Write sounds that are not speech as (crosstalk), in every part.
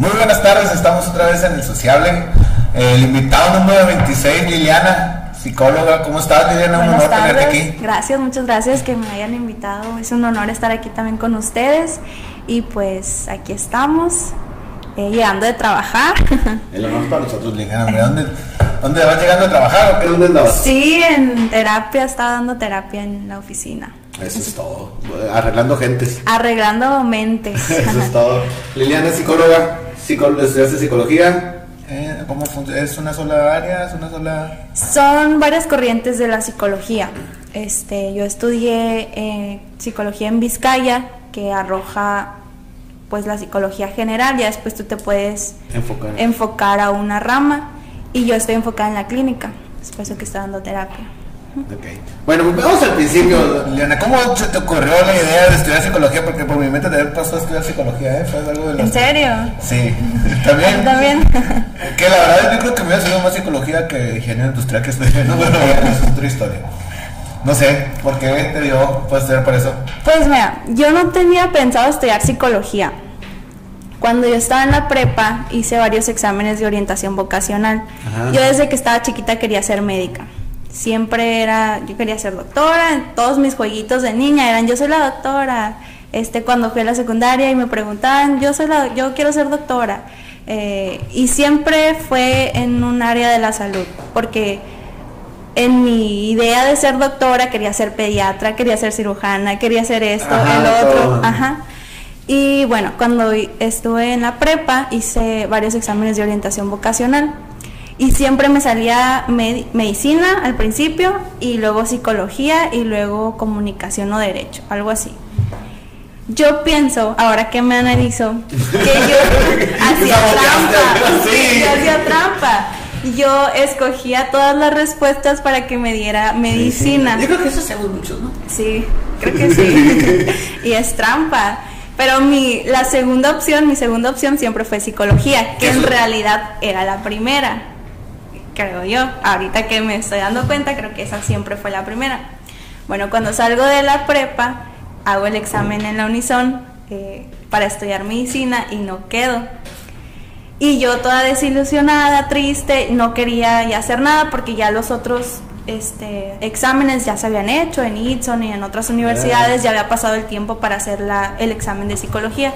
Muy buenas tardes, estamos otra vez en el Sociable. El invitado número 26, Liliana, psicóloga. ¿Cómo estás, Liliana? Un honor tenerte aquí. Gracias, muchas gracias que me hayan invitado. Es un honor estar aquí también con ustedes. Y pues aquí estamos, eh, llegando de trabajar. (laughs) El honor para nosotros, Liliana. ¿Dónde, ¿Dónde vas llegando a trabajar o qué? ¿Dónde andabas? Sí, en terapia, estaba dando terapia en la oficina. Eso es todo. Arreglando gentes. Arreglando mentes. (laughs) Eso es todo. Liliana es psicóloga, psicóloga estudiaste psicología. Eh, ¿Cómo funciona? ¿Es una sola área? ¿Es una sola...? Son varias corrientes de la psicología. Este, yo estudié eh, psicología en Vizcaya, que arroja pues la psicología general, ya después tú te puedes Enfocar. enfocar a una rama y yo estoy enfocada en la clínica, es por eso que estoy dando terapia. Okay. Bueno, pues vamos al principio, Liliana. ¿Cómo se te ocurrió la idea de estudiar psicología? Porque por mi mente de haber pasado a estudiar psicología, ¿eh? Fue algo de los... ¿En serio? Sí, (laughs) también. (laughs) También. (laughs) Que la verdad yo creo que me hubiera sido más psicología que ingeniería industrial que estoy viendo, pero bueno, es otra historia. No sé, ¿por qué te dio puede ser por eso? Pues mira, yo no tenía pensado estudiar psicología. Cuando yo estaba en la prepa hice varios exámenes de orientación vocacional. Ajá. Yo desde que estaba chiquita quería ser médica. Siempre era, yo quería ser doctora, todos mis jueguitos de niña eran yo soy la doctora. Este, cuando fui a la secundaria y me preguntaban, yo soy la, yo quiero ser doctora. Eh, y siempre fue en un área de la salud, porque en mi idea de ser doctora quería ser pediatra, quería ser cirujana, quería ser esto, Ajá, el otro, todo. ajá. Y bueno, cuando estuve en la prepa hice varios exámenes de orientación vocacional y siempre me salía med- medicina al principio y luego psicología y luego comunicación o derecho, algo así. Yo pienso, ahora que me analizo, que yo (laughs) hacía trampa. Sí. Yo hacía trampa. Yo escogía todas las respuestas para que me diera medicina. Yo creo que eso hacemos muchos, ¿no? Sí, creo que sí. (laughs) y es trampa. Pero mi, la segunda opción, mi segunda opción siempre fue psicología, que en realidad era la primera. Creo yo. Ahorita que me estoy dando cuenta, creo que esa siempre fue la primera. Bueno, cuando salgo de la prepa, hago el examen en la Unison eh, para estudiar medicina y no quedo. Y yo toda desilusionada, triste, no quería ya hacer nada porque ya los otros este, exámenes ya se habían hecho en Itson y en otras universidades, ya había pasado el tiempo para hacer la, el examen de psicología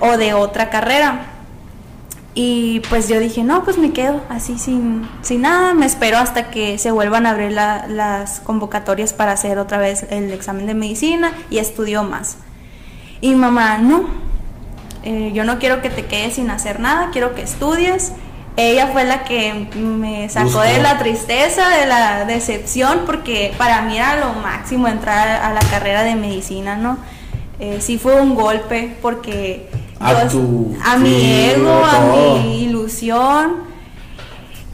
o de otra carrera. Y pues yo dije, no, pues me quedo así sin, sin nada, me espero hasta que se vuelvan a abrir la- las convocatorias para hacer otra vez el examen de medicina y estudio más. Y mamá, no, eh, yo no quiero que te quedes sin hacer nada, quiero que estudies. Ella fue la que me sacó de la tristeza, de la decepción, porque para mí era lo máximo entrar a la carrera de medicina, ¿no? Eh, sí fue un golpe porque A yo- tu a mi ego, a mi ilusión.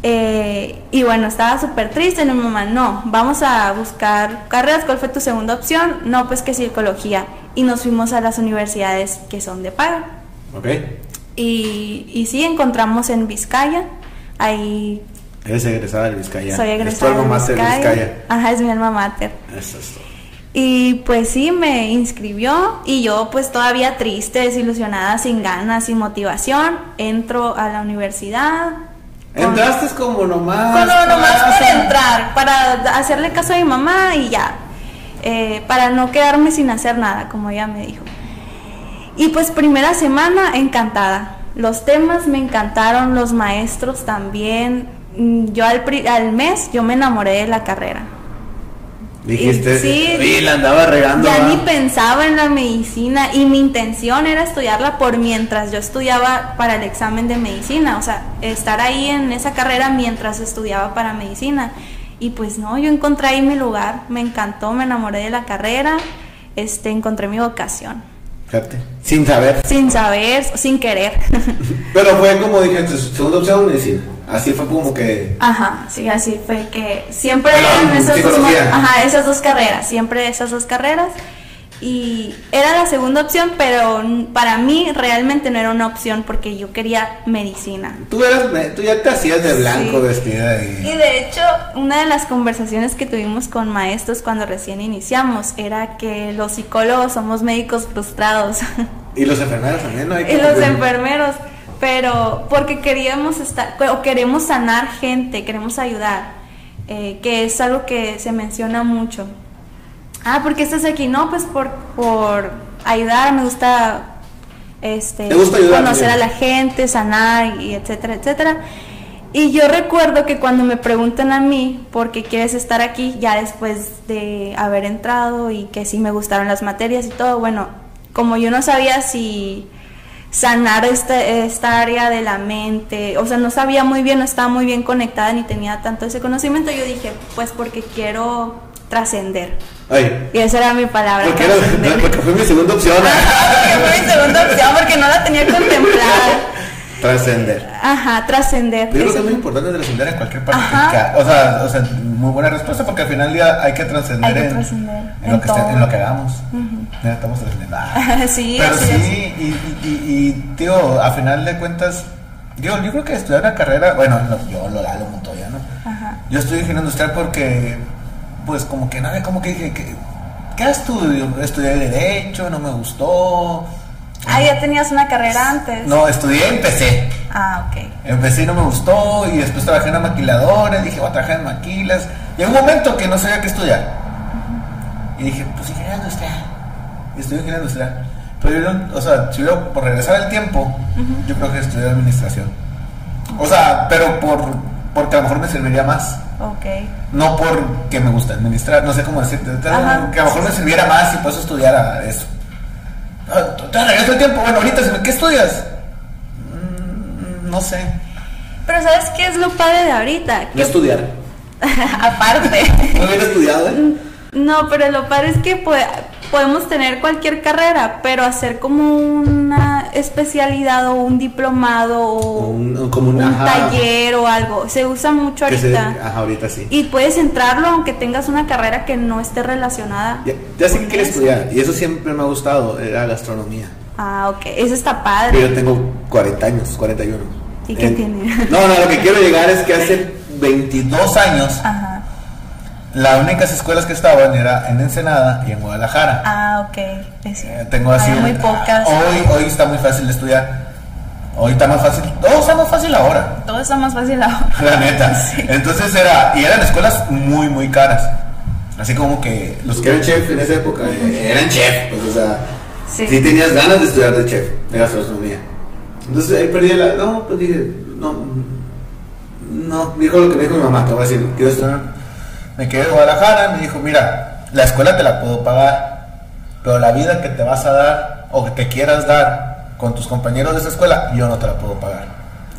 Eh, y bueno, estaba súper triste. Y mi mamá, no, vamos a buscar carreras. ¿Cuál fue tu segunda opción? No, pues que psicología. Y nos fuimos a las universidades que son de paga. Ok. Y, y sí, encontramos en Vizcaya. Ahí Eres egresada de Vizcaya. soy Es tu egresada alma de mater Vizcaya. Vizcaya. Ajá, es mi alma mater. Eso es todo. Y pues sí, me inscribió y yo pues todavía triste, desilusionada, sin ganas, sin motivación, entro a la universidad. con- Entraste como nomás. Con lo nomás para- entrar, para hacerle caso a mi mamá y ya. Eh, para no quedarme sin hacer nada, como ella me dijo. Y pues primera semana encantada. Los temas me encantaron, los maestros también. Mm, Yo al, al mes yo me enamoré de la carrera. Dijiste, Sí. sí, la andaba regando. Ya ni pensaba en la medicina y mi intención era estudiarla por mientras yo estudiaba para el examen de medicina, o sea, estar ahí en esa carrera mientras estudiaba para medicina. Y pues no, yo encontré ahí mi lugar, me encantó, me enamoré de la carrera, este, encontré mi vocación, Fíjate, sin saber. sin saber, sin querer. (laughs) Pero fue como dije, tu segunda opción medicina. Así fue como que. Ajá, sí, así fue que siempre eran esas dos, ajá, esas dos carreras, siempre esas dos carreras. Y era la segunda opción, pero para mí realmente no era una opción porque yo quería medicina. Tú, eras, me- tú ya te hacías de blanco Sí. vestida Y y. de hecho, una de las conversaciones que tuvimos con maestros cuando recién iniciamos era que los psicólogos somos médicos frustrados Y los enfermeros también, ¿no? Hay (laughs) y como los que- enfermeros. pero porque queríamos estar, o queremos sanar gente, queremos ayudar, eh, que es algo que se menciona mucho. Ah, ¿por qué estás aquí? No, pues por, por ayudar, me gusta, este, conocer a la gente, sanar y etcétera, etcétera. Y yo recuerdo que cuando me preguntan a mí por qué quieres estar aquí, ya después de haber entrado y que sí me gustaron las materias y todo, bueno, como yo no sabía si sanar este, esta área de la mente, o sea, no sabía muy bien, no estaba muy bien conectada ni tenía tanto ese conocimiento, yo dije, pues porque quiero trascender. Y esa era mi palabra. Porque, porque fue mi segunda opción. porque fue mi segunda opción, porque no la tenía contemplada. Trascender. Ajá, trascender. Yo creo que es muy importante trascender en cualquier parte. O sea, o sea, muy buena respuesta porque al final del día hay que trascender en, en, lo que en lo que hagamos. Ya estamos trascendiendo. (laughs) sí, Pero sí, y, y, y, tío, a final de cuentas, yo, yo creo que estudiar una carrera, bueno, yo lo, lo Montoya, ¿no? Ajá. Yo estudié ingeniería industrial porque, pues, como que nada, como que dije, que, ¿qué estudio? Estudié Derecho, no me gustó Ah, ya tenías una carrera antes. No, estudié, empecé. Ah, ok. Empecé y no me gustó y después trabajé en una maquiladora y dije, voy a trabajar en maquilas. Llegó un momento que no sabía qué estudiar. Y dije, pues ingeniería industrial. Y estudié ingeniería industrial. Pero yo, o sea, si yo por regresar el tiempo, yo creo que estudié administración. O sea, pero por porque a lo mejor me serviría más. Ok. No porque me gusta administrar, no sé cómo decirte. Que a lo mejor me sirviera más y por eso estudiara eso. Ah, ¿Te regreso el tiempo? Bueno, ahorita, ¿qué estudias? Mm, no sé. Pero ¿sabes qué es lo padre de ahorita? No estudiar. (laughs) Aparte. (laughs) ¿No hubiera estudiado? Eh? No, pero lo padre es que podemos tener cualquier carrera, pero hacer como una especialidad o un diplomado o un, taller o algo. Se usa mucho ahorita. ajá, ahorita sí. Y puedes entrarlo aunque tengas una carrera que no esté relacionada. Ya, sé que quieres estudiar y eso siempre me ha gustado, era gastronomía. Ah, ok, eso está padre. Yo tengo 40 años, 41. ¿Y qué tiene? (laughs) No, no, lo que quiero llegar es que hace (laughs) 22 años. Ajá las únicas escuelas que estaban era en Ensenada y en Guadalajara. Ah, ok. Eh, tengo así. muy pocas. Hoy, hoy está muy fácil de estudiar. Hoy está más fácil. Todo está más fácil ahora. Todo está más fácil ahora. (laughs) La neta. (laughs) Entonces era. Y eran escuelas muy, muy caras. Así como que los que eran chef en esa época eh, eran chef. Pues, o sea, sí. tenías ganas de estudiar de chef, de gastronomía. Entonces ahí perdí la. No, pues dije. No. No, dijo lo que me dijo mi mamá. Te voy a decir, quiero estudiar me quedé en Guadalajara, me dijo, mira, la escuela te la puedo pagar, pero la vida que te vas a dar o que te quieras dar con tus compañeros de esa escuela, yo no te la puedo pagar.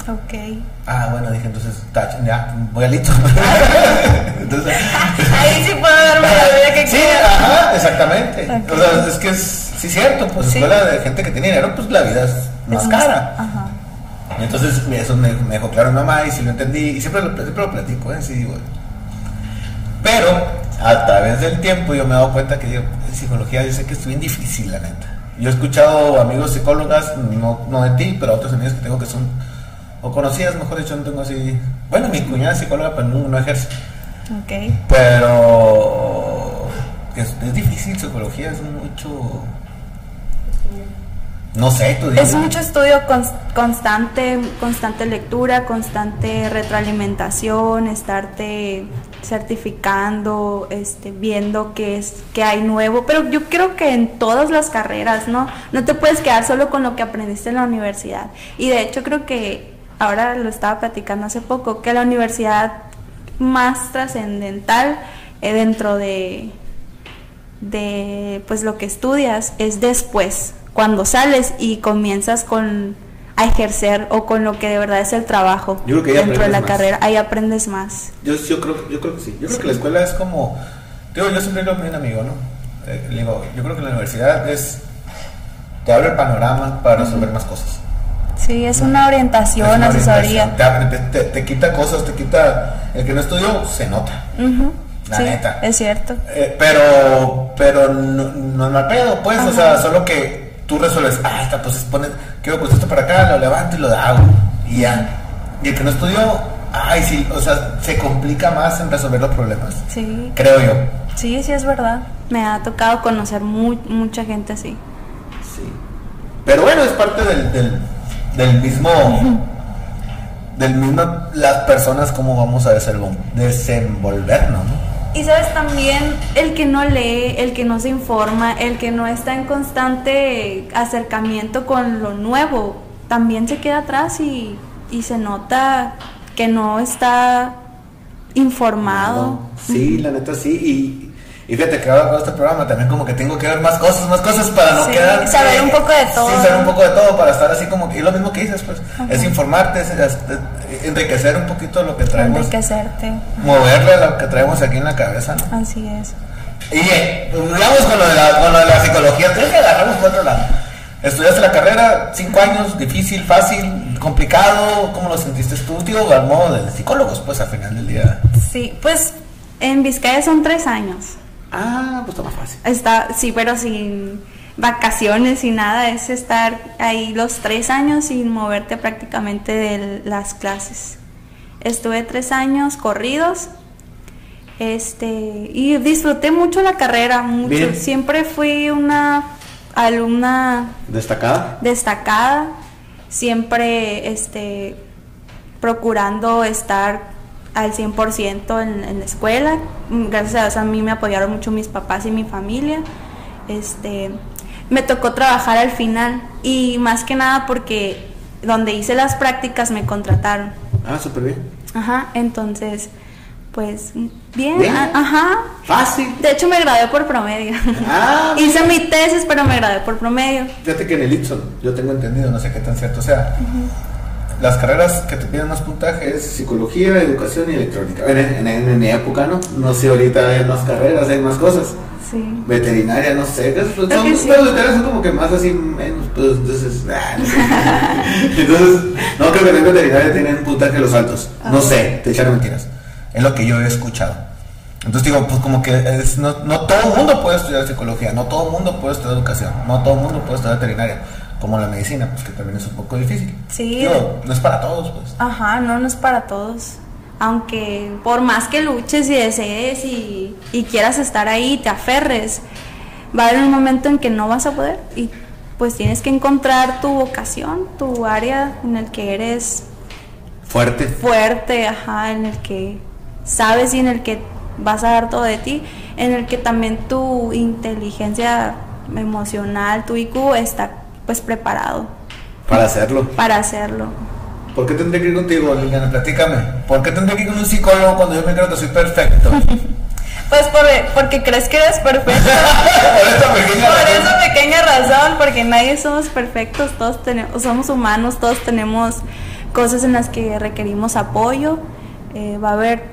Ok. Ah, bueno, dije, entonces, ya, voy a Lito. (laughs) entonces, Ahí sí puedo darme la vida que sí, ajá, exactamente. O sea, es que es, sí, cierto, pues escuela de gente que tiene dinero, pues la vida es más cara. Ajá. entonces, eso me, me, dejó claro mi mamá y si lo entendí, y siempre lo, siempre lo platico, ¿eh? Sí, bueno. Pero a través del tiempo yo me he dado cuenta que en psicología yo sé que es bien difícil, la neta. Yo he escuchado amigos psicólogas, no, no de ti, pero otros amigos que tengo que son, o conocidas, mejor dicho, no tengo así. Bueno, mi cuñada es psicóloga, pero no, no ejerce. Ok. Pero es, es difícil, psicología es mucho no sé, tú Es mucho estudio constante, constante lectura, constante retroalimentación, estarte certificando, este, viendo qué es, qué hay nuevo. Pero yo creo que en todas las carreras, ¿no? No te puedes quedar solo con lo que aprendiste en la universidad. Y de hecho creo que ahora lo estaba platicando hace poco, que la universidad más trascendental eh, dentro de, de pues lo que estudias es después cuando sales y comienzas con a ejercer o con lo que de verdad es el trabajo dentro de la carrera, ahí aprendes más. Yo, yo, creo, yo creo que sí, yo creo que la escuela es como, digo, yo siempre lo a un amigo, ¿no? Eh, digo, yo creo que la universidad es, te abre el panorama para resolver más cosas. Sí, es una orientación, asesoría. Te, quita cosas, te quita, el que no estudió se nota. La neta. Es cierto. Eh, pero, pero no, no es mal pedo, pues, o sea, solo que tú resuelves, ah, está, pues pone, quiero pues esto para acá, lo levanto y lo hago. Y ya. Y el que no estudió, ay, sí, o sea, se complica más en resolver los problemas. Sí. Creo yo. Sí, sí, es verdad. Me ha tocado conocer mucha gente así. Sí. Pero bueno, es parte del, del mismo (laughs) del mismo las personas cómo vamos a desenvolvernos, ¿no? Y sabes también el que no lee, el que no se informa, el que no está en constante acercamiento con lo nuevo, también se queda atrás y, y se nota que no está informado. Sí, la neta sí. Y, y fíjate que ahora con este programa también como que tengo que ver más cosas, más cosas para no quedar... Saber un poco de todo. Sí, saber un poco de todo para estar así como que... Y lo mismo que dices, pues, es informarte, es, enriquecer un poquito lo que traemos. Enriquecerte. Moverle lo que traemos aquí en la cabeza, ¿no? Así es. Y eh, vamos con lo de la, con lo de la psicología. Entonces agarramos por otro lado. Estudiaste la carrera, cinco años, difícil, fácil, complicado. ¿Cómo lo sentiste tú, tío? Al modo de psicólogos, pues, al final del día. Sí, pues, en Vizcaya son tres años. Ah, pues está más fácil. Está, sí, pero sin vacaciones y nada, es estar ahí los tres años sin moverte prácticamente de las clases. Estuve tres años corridos este, y disfruté mucho la carrera, mucho. Siempre fui una alumna destacada. Destacada, siempre este, procurando estar al 100% en, en la escuela. Gracias a, a mí me apoyaron mucho mis papás y mi familia. Este, me tocó trabajar al final y más que nada porque donde hice las prácticas me contrataron. Ah, súper bien. Ajá, entonces, pues bien, ajá. Fácil. De hecho me gradué por promedio. Ah, (laughs) hice mi tesis, pero me gradué por promedio. Fíjate que en el Ipson, yo tengo entendido, no sé qué tan cierto sea las carreras que te piden más puntaje es psicología, educación y electrónica. En, en, mi época, ¿no? No sé, ahorita hay más carreras, hay más cosas. Sí. Veterinaria, no sé. Son, sí. son como que más así, menos. Pues, entonces, (laughs) ah, entonces, no creo que en veterinaria tienen puntaje los altos. No sé, te echaron mentiras. Es lo que yo he escuchado. Entonces digo, pues como que es, no, no todo el mundo puede estudiar psicología, no todo el mundo puede estudiar educación, no todo el mundo puede estudiar veterinaria como la medicina, pues que también es un poco difícil. Sí. no es para todos, pues. Ajá, no, no es para todos. Aunque por más que luches y desees y, y quieras estar ahí, te aferres, va a haber un momento en que no vas a poder y pues tienes que encontrar tu vocación, tu área en el que eres fuerte. Fuerte, ajá, en el que sabes y en el que vas a dar todo de ti, en el que también tu inteligencia emocional, tu IQ está pues preparado. Para hacerlo. Para hacerlo. ¿Por qué tendré que ir contigo, Liliana? Platícame. ¿Por qué tendré que ir con un psicólogo cuando yo me creo que soy perfecto? (laughs) Pues por, porque crees que eres perfecto. (laughs) por esa pequeña por razón. esa pequeña razón, porque nadie somos perfectos, todos tenemos, somos humanos, todos tenemos cosas en las que requerimos apoyo. Eh, va a haber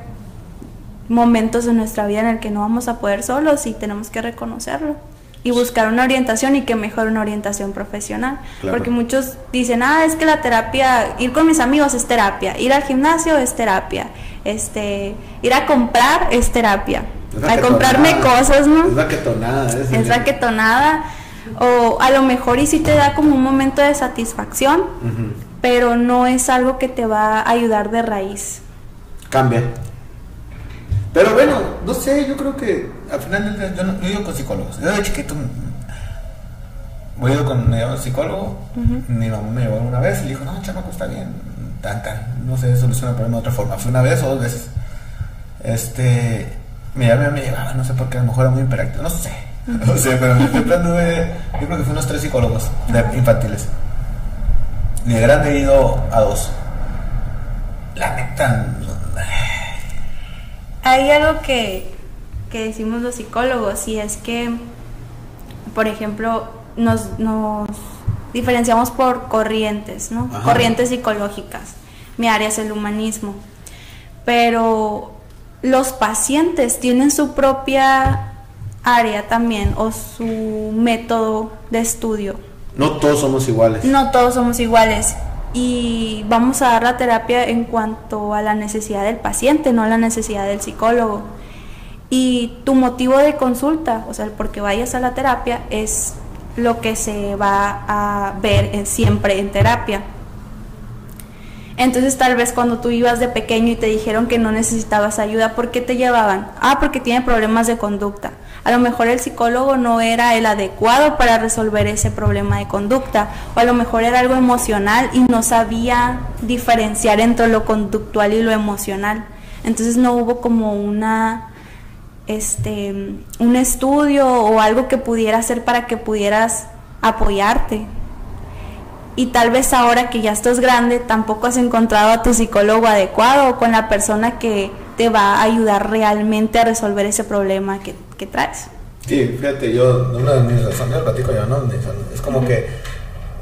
momentos en nuestra vida en el que no vamos a poder solos y tenemos que reconocerlo y buscar una orientación y que mejor una orientación profesional. Porque muchos dicen, ah, es que la terapia, ir con mis amigos es terapia, ir al gimnasio es terapia, este, ir a comprar es terapia, a comprarme cosas, ¿no? Es raquetonada. Es, es. O a lo mejor y si te da como un momento de satisfacción, pero no es algo que te va a ayudar de raíz. Cambia. Pero bueno, no sé, yo creo que al final yo, no, yo ido con psicólogos. Yo de chiquito voy a con un psicólogo. Mi mamá me llevó una vez y le dijo, no, chamaco, está bien. Tan, tan. No sé, soluciona el problema de otra forma. Fue una vez o dos veces. Este, mi mamá me llevaba, no sé por qué, a lo mejor era muy imperacto, no sé. No sé, pero siempre anduve, yo creo que fui unos tres psicólogos de infantiles. Y de grande he ido a dos. La neta, hay algo que, decimos los psicólogos y es que, por ejemplo, nos, diferenciamos por corrientes, ¿no? Corrientes psicológicas. Mi área es el humanismo. Pero los pacientes tienen su propia área también o su método de estudio. No todos somos iguales. No todos somos iguales y vamos a dar la terapia en cuanto a la necesidad del paciente, no a la necesidad del psicólogo. Y tu motivo de consulta, o sea, el por qué vayas a la terapia, es lo que se va a ver siempre en terapia. Entonces tal vez cuando tú ibas de pequeño y te dijeron que no necesitabas ayuda, ¿por qué te llevaban? Ah, porque tiene problemas de conducta. A lo mejor el psicólogo no era el adecuado para resolver ese problema de conducta, o a lo mejor era algo emocional y no sabía diferenciar entre lo conductual y lo emocional. Entonces no hubo como una este un estudio o algo que pudiera hacer para que pudieras apoyarte. Y tal vez ahora que ya estás grande, tampoco has encontrado a tu psicólogo adecuado o con la persona que te va a ayudar realmente a resolver ese problema que, que traes. Sí, fíjate, yo, una de mis razones, platico yo, ¿no? Es como que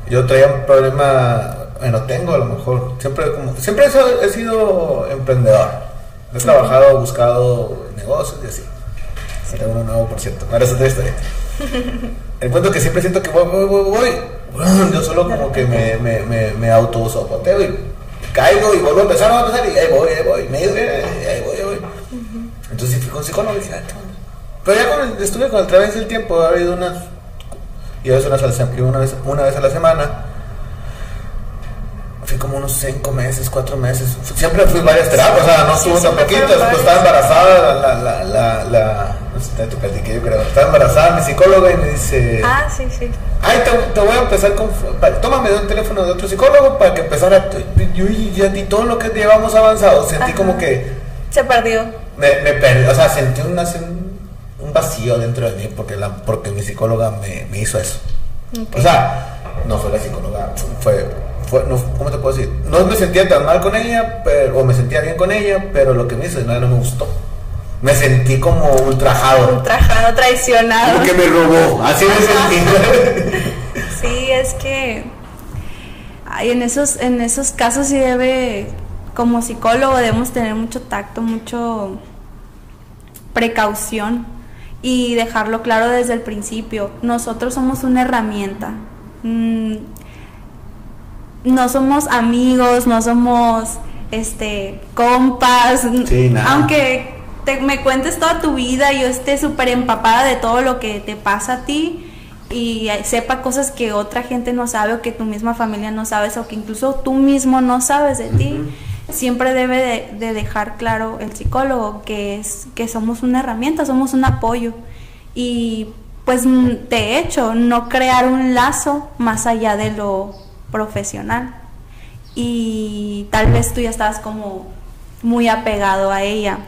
yo traía un problema, bueno, tengo a lo mejor, siempre, como, siempre he sido emprendedor. He trabajado, buscado negocios y así. Tengo uno nuevo, por cierto. Ahora es otra historia. El punto que siempre siento que voy, voy, voy, voy. Yo solo como que me, me, me, y caigo y vuelvo a empezar, a empezar y ahí voy, ahí voy, me ahí voy, ahí voy. Entonces fui con psicólogo y dije, pero ya con el, estuve con el través del tiempo, ha habido unas, y a veces una, vez, una vez a la semana, fui como unos cinco meses, cuatro meses, siempre fui varias terapias, o sea, no estuvo tan poquito, estaba embarazada, la, la, la, la no sé, te platiqué yo creo, estaba embarazada mi psicóloga y me dice, ah, sí, sí, ay, te, te voy a empezar con, tómame un teléfono de otro psicólogo para que empezara, yo y, todo lo que llevamos avanzado, sentí como que... Se perdió. Me, me perdí, o sea, sentí una, un vacío dentro de mí porque, la, porque mi psicóloga me, me hizo eso. O sea, no fue la psicóloga, fue, fue no, ¿cómo te puedo decir? No me sentía tan mal con ella, pero, o me sentía bien con ella, pero lo que me hizo no, no me gustó. Me sentí como ultrajado. Ultrajado, traicionado. Como que me robó, así me sentí. (laughs) sí, es que ay, en, esos, en esos casos sí debe, como psicólogo debemos tener mucho tacto, mucho precaución y dejarlo claro desde el principio. Nosotros somos una herramienta. Mm, no somos amigos, no somos este compas. Aunque te, me cuentes toda tu vida, yo esté súper empapada de todo lo que te pasa a ti y sepa cosas que otra gente no sabe o que tu misma familia no sabes o que incluso tú mismo no sabes de ti siempre debe de, dejar claro el psicólogo que es que somos una herramienta, somos un apoyo y pues de hecho no crear un lazo más allá de lo profesional y tal vez tú ya estabas como muy apegado a ella.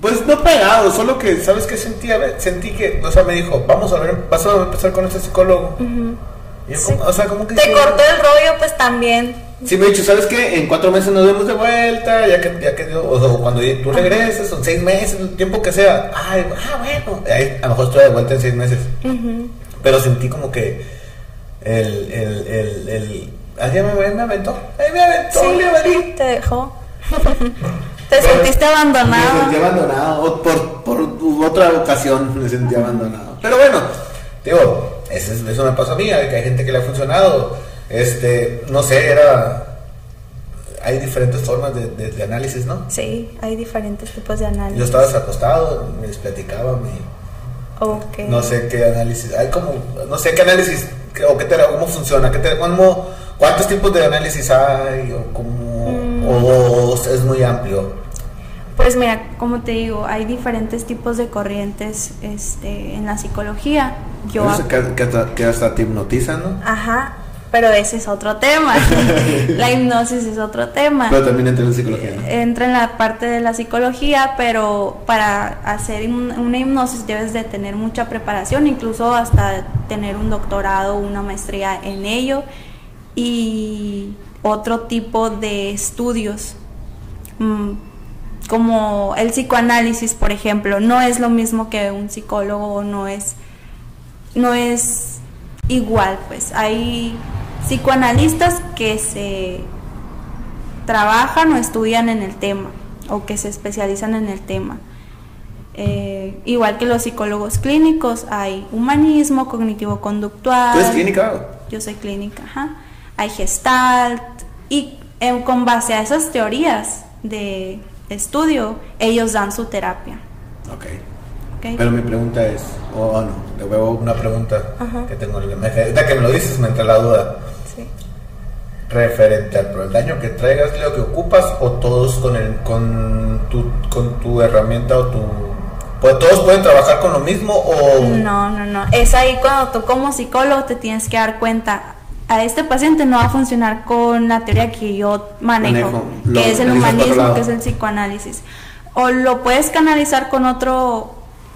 Pues no pegado, solo que, ¿sabes qué sentí? Sentí que, o sea, me dijo, vamos a ver, vas a empezar con este psicólogo. o sea, como que... Te cortó el rollo, pues también Sí, me ha dicho, ¿sabes qué? En cuatro meses nos vemos de vuelta, ya que, ya que o, cuando tú regreses, son seis meses, el tiempo que sea. Ay, ah, bueno. a lo mejor estoy de vuelta en seis meses. Pero sentí como que el, el, el, el alguien me, me aventó, Ay, me aventó, sí, te dejó. (laughs) ¿Te sentiste abandonado? Me sentí abandonado, por, por otra ocasión me sentí abandonado. Pero bueno, digo, eso, eso me pasó a mí, que hay gente que le ha funcionado este, no sé, era... Hay diferentes formas de, análisis, ¿no? Sí, hay diferentes tipos de análisis. Yo estaba acostado, me platicaba, me... Okay. No sé qué análisis, hay como, no sé qué análisis, o qué cómo funciona, qué cómo, cuántos tipos de análisis hay, o cómo, mm. o, es muy amplio. Pues mira, como te digo, hay diferentes tipos de corrientes este, en la psicología. Yo que, que, hasta te hipnotizan, ¿no? Ajá, pero ese es otro tema. (laughs) la hipnosis es otro tema. Pero también entra en la psicología. Entra en la parte de la psicología, pero para hacer una hipnosis debes de tener mucha preparación, incluso hasta tener un doctorado, una maestría en ello y otro tipo de estudios. Mm, como el psicoanálisis, por ejemplo, no es lo mismo que un psicólogo, no es no es igual, pues hay psicoanalistas que se trabajan o estudian en el tema o que se especializan en el tema. Eh, igual que los psicólogos clínicos, hay humanismo, cognitivo-conductual. ¿Tú eres clínica? Yo soy clínica, ajá. Hay gestalt. Y eh, con base a esas teorías de estudio, ellos dan su terapia. Ok. Pero mi pregunta es, o oh, no, le veo una pregunta que tengo. Ahorita que me lo dices me entra la duda referente al daño que traigas, lo que ocupas o todos con el con tu, con tu herramienta o tu pues todos pueden trabajar con lo mismo o no no no es ahí cuando tú como psicólogo te tienes que dar cuenta a este paciente no va a funcionar con la teoría que yo manejo, que es el humanismo que es el psicoanálisis o lo puedes canalizar con otro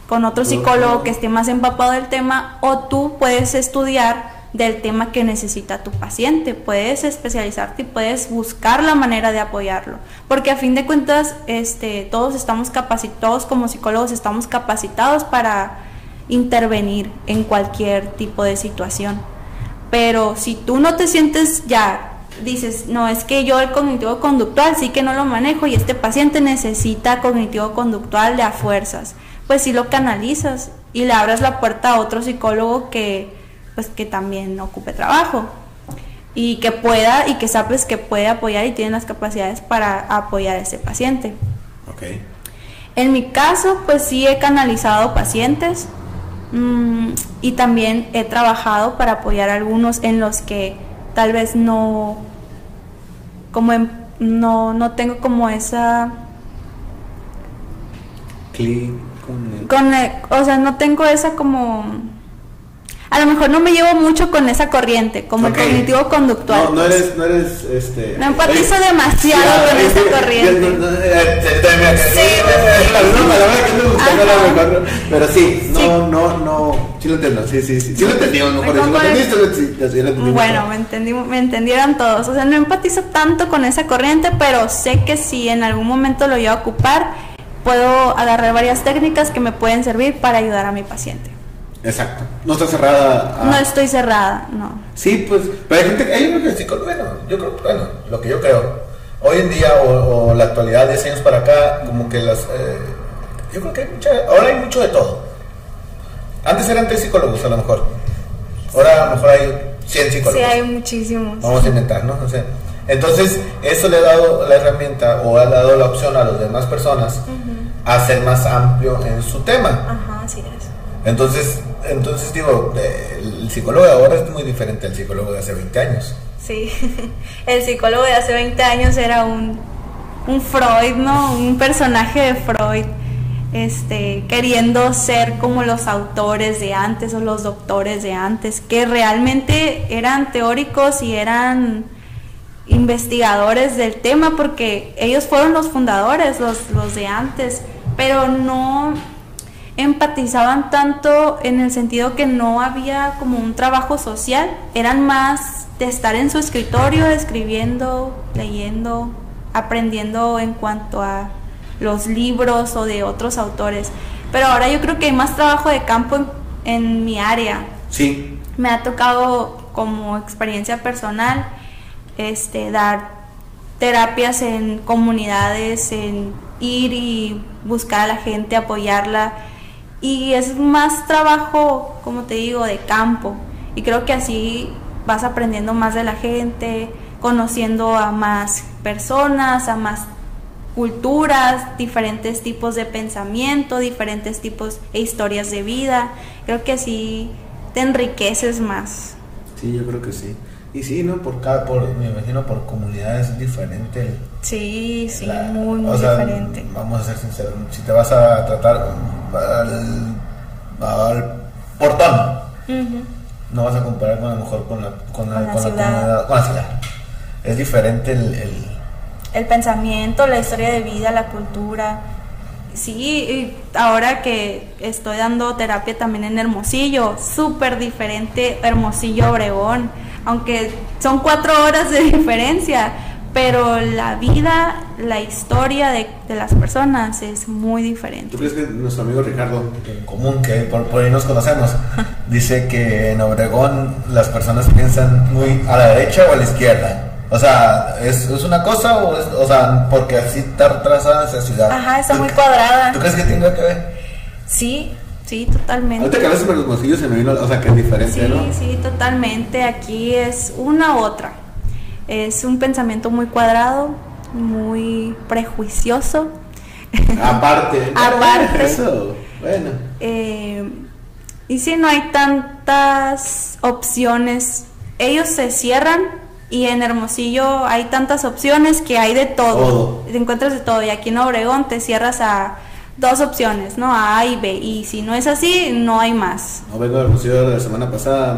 con otro psicólogo que esté más empapado del tema o tú puedes estudiar del tema que necesita tu paciente. Puedes especializarte y puedes buscar la manera de apoyarlo. Porque a fin de cuentas, este, todos estamos capacitados, como psicólogos estamos capacitados para intervenir en cualquier tipo de situación. Pero si tú no te sientes ya, dices, no, es que yo el cognitivo conductual sí que no lo manejo y este paciente necesita cognitivo conductual de a fuerzas, pues si lo canalizas y le abras la puerta a otro psicólogo que pues que también ocupe trabajo y que pueda y que sabes que puede apoyar y tiene las capacidades para apoyar a ese paciente. Okay. En mi caso, pues sí he canalizado pacientes mm, y también he trabajado para apoyar a algunos en los que tal vez no, como no, no tengo como esa... con, con o sea, no tengo esa como a lo mejor no me llevo mucho con esa corriente, como el cognitivo conductual. No, no eres, no eres, este... No empatizo demasiado con esa corriente. Pero sí, no, no, no, sí lo entiendo, sí, sí, sí, sí lo entendí, Bueno, me, entendí, me entendieron todos, o sea, no empatizo tanto con esa corriente, pero sé que si en algún momento lo llevo a ocupar, puedo agarrar varias técnicas que me pueden servir para ayudar a mi paciente. Exacto. No está cerrada. No estoy cerrada, no. Sí, pues, pero hay gente, hay que psicólogo, bueno, yo creo, bueno, lo que yo creo, hoy en día o, la actualidad, 10 años para acá, como que las, eh, yo creo que hay mucha, ahora hay mucho de todo. Antes eran tres psicólogos a lo mejor, ahora a lo mejor hay 100 psicólogos. Sí, hay muchísimos. Vamos a inventar, ¿no? O sea, entonces, eso le ha dado la herramienta o ha dado la opción a las demás personas a ser más amplio en su tema. Ajá, así es. Entonces, entonces digo, el psicólogo de ahora es muy diferente al psicólogo de hace 20 años. Sí, (laughs) el psicólogo de hace 20 años era un, un Freud, ¿no? Un personaje de Freud, este, queriendo ser como los autores de antes o los doctores de antes, que realmente eran teóricos y eran investigadores del tema porque ellos fueron los fundadores, los, los de antes, pero no empatizaban tanto en el sentido que no había como un trabajo social, eran más de estar en su escritorio escribiendo, leyendo, aprendiendo en cuanto a los libros o de otros autores. Pero ahora yo creo que hay más trabajo de campo en, mi área. Sí. Me ha tocado como experiencia personal este dar terapias en comunidades, en ir y buscar a la gente, apoyarla y es más trabajo, como te digo, de campo. Y creo que así vas aprendiendo más de la gente, conociendo a más personas, a más culturas, diferentes tipos de pensamiento, diferentes tipos e historias de vida. Creo que así te enriqueces más. Sí, yo creo que sí. Y sí, ¿no? Por cada, por, me imagino por comunidades diferente. Sí, sí, muy, muy diferente. Vamos a ser sinceros, si te vas a tratar al, portón, no vas a comparar con a lo mejor con la, con la, con ciudad. con la ciudad. Es diferente el, el, el pensamiento, la historia de vida, la cultura. Sí, ahora que estoy dando terapia también en Hermosillo, súper diferente Hermosillo Obregón aunque son cuatro horas de (laughs) diferencia, pero la vida, la historia de, las personas es muy diferente. ¿Tú crees que nuestro amigo Ricardo, en común, que por, ahí nos conocemos, (laughs) dice que en Obregón las personas piensan muy a la derecha o a la izquierda? O sea, ¿es, una cosa o, es, o sea, porque así está trazada esa ciudad? Ajá, está muy cuadrada. ¿Tú crees que tiene que ver? Sí, Sí, totalmente. Ahorita que hablas los bolsillos se me vino, o sea, que es diferente, ¿no? Sí, sí, totalmente. Aquí es una u otra. Es un pensamiento muy cuadrado, muy prejuicioso. (laughs) Aparte. (laughs) Aparte. Eso, bueno. Eh, y si no hay tantas opciones, ellos se cierran y en Hermosillo hay tantas opciones que hay de todo. todo. Te encuentras de todo. Y aquí en Obregón te cierras a dos opciones, ¿no? A y B. Y si no es así, no hay más. No vengo del museo de la semana pasada.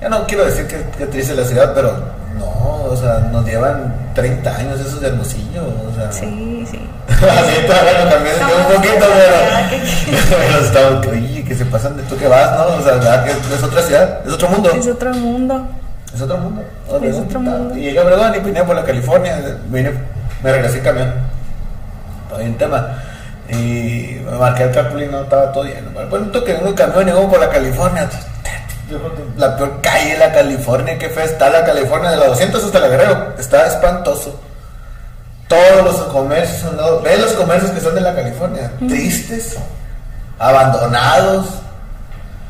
Ya no quiero decir que, que triste la ciudad, pero no, o sea, nos llevan 30 años esos de Hermosillo, o sea. Sí, sí. Así bueno, también un poquito, pero. (laughs) pero oye, que se pasan de tú que vas, ¿no? O sea, es otra ciudad, es otro mundo. Es otro mundo. Es otro mundo. es otro mundo. Y llegué a Obregón y vine por la California, vine, me regresé en camión. Todavía un tema. Y me marqué el cálculo y no estaba todo lleno. Bueno, toqué un camión y vamos por la California la peor calle de la California, qué fea está la California, de la 200 hasta la Guerrero, está espantoso. Todos los comercios son, ve los comercios que son de la California, tristes, abandonados.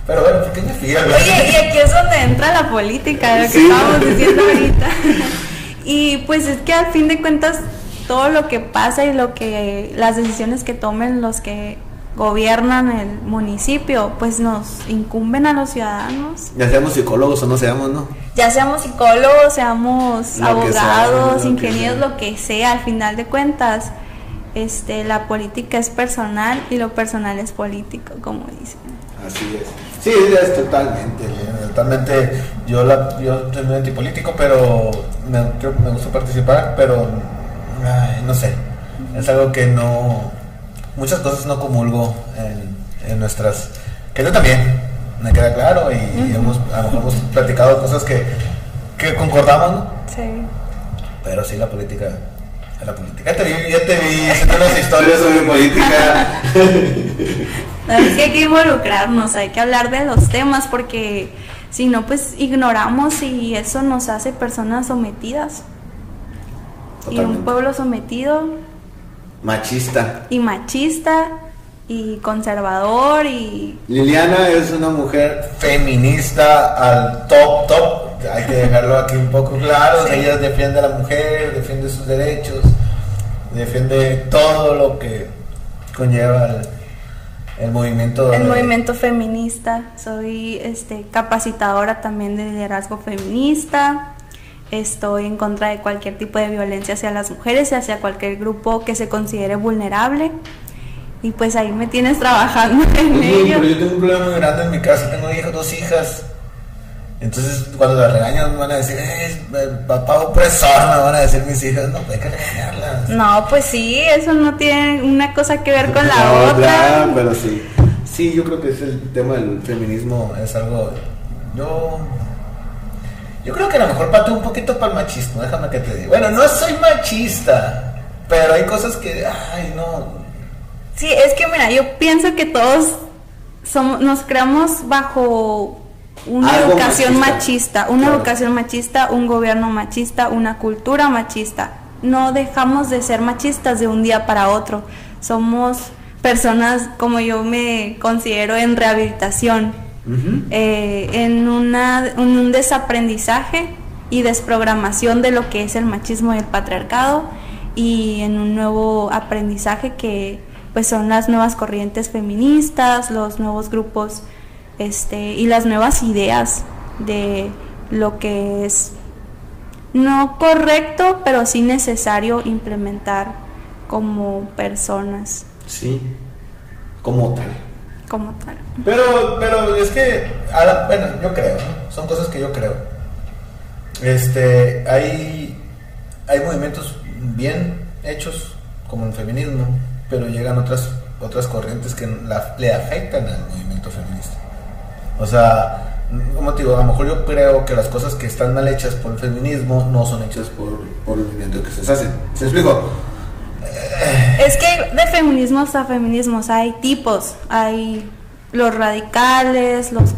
Pero bueno, ¿por qué me fío? Oye, y aquí es donde entra la política, lo que estábamos diciendo ahorita. (laughs) y pues es que al fin de cuentas todo lo que pasa y lo que las decisiones que tomen los que gobiernan el municipio, pues nos incumben a los ciudadanos. Ya seamos psicólogos o no seamos, ¿no? Ya seamos psicólogos, seamos abogados, ingenieros, lo que sea, al final de cuentas, este, la política es personal y lo personal es político, como dicen. Así es. Sí, es totalmente, totalmente. Yo, la, yo soy muy antipolítico, pero me, me gusta participar, pero no sé, es algo que no muchas cosas no comulgo en, nuestras... Que yo también, me queda claro, y hemos, a lo mejor hemos platicado cosas que, que concordamos, Sí. Pero sí, la política... La política. Ya te vi, ya te vi unas historias (laughs) sobre política. (laughs) es que hay que involucrarnos, hay que hablar de los temas porque si no, pues ignoramos y eso nos hace personas sometidas. Y un pueblo sometido Machista. Y machista y conservador y... Liliana es una mujer feminista al top, top. Hay que dejarlo aquí un poco claro. Ella defiende a la mujer, defiende sus derechos, defiende todo lo que conlleva el, movimiento. El movimiento feminista. Soy este, capacitadora también de liderazgo feminista Estoy en contra de cualquier tipo de violencia hacia las mujeres y hacia cualquier grupo que se considere vulnerable. Y pues ahí me tienes trabajando en ello. Pero yo tengo un problema muy grande en mi casa, tengo dos hijas. Entonces, cuando las regañan, me van a decir, eh, papá opresor, me van a decir mis hijas, no, hay que regañarlas. No, pues sí, eso no tiene una cosa que ver con la otra. pero sí. Sí, yo creo que es el tema del feminismo, es algo. Yo yo creo que a lo mejor pato un poquito para el machismo, déjame que te diga. Bueno, no soy machista, pero hay cosas que, ay, no. Sí, es que mira, yo pienso que todos somos, nos creamos bajo una educación machista, una educación machista, un gobierno machista, una cultura machista. No dejamos de ser machistas de un día para otro. Somos personas como yo me considero en rehabilitación eh, en, una, un desaprendizaje y desprogramación de lo que es el machismo y el patriarcado y en un nuevo aprendizaje que pues son las nuevas corrientes feministas, los nuevos grupos este, y las nuevas ideas de lo que es no correcto, pero sí necesario implementar como personas. Sí, como tal como tal. Pero, pero es que, bueno, yo creo, son cosas que yo creo. Este, hay, hay movimientos bien hechos, como el feminismo, pero llegan otras, otras corrientes que le afectan al movimiento feminista. O sea, como te digo, a lo mejor yo creo que las cosas que están mal hechas por el feminismo no son hechas por, por el movimiento que se hace. ¿Se explico? Es que de feminismos a feminismos hay tipos, hay los radicales, los,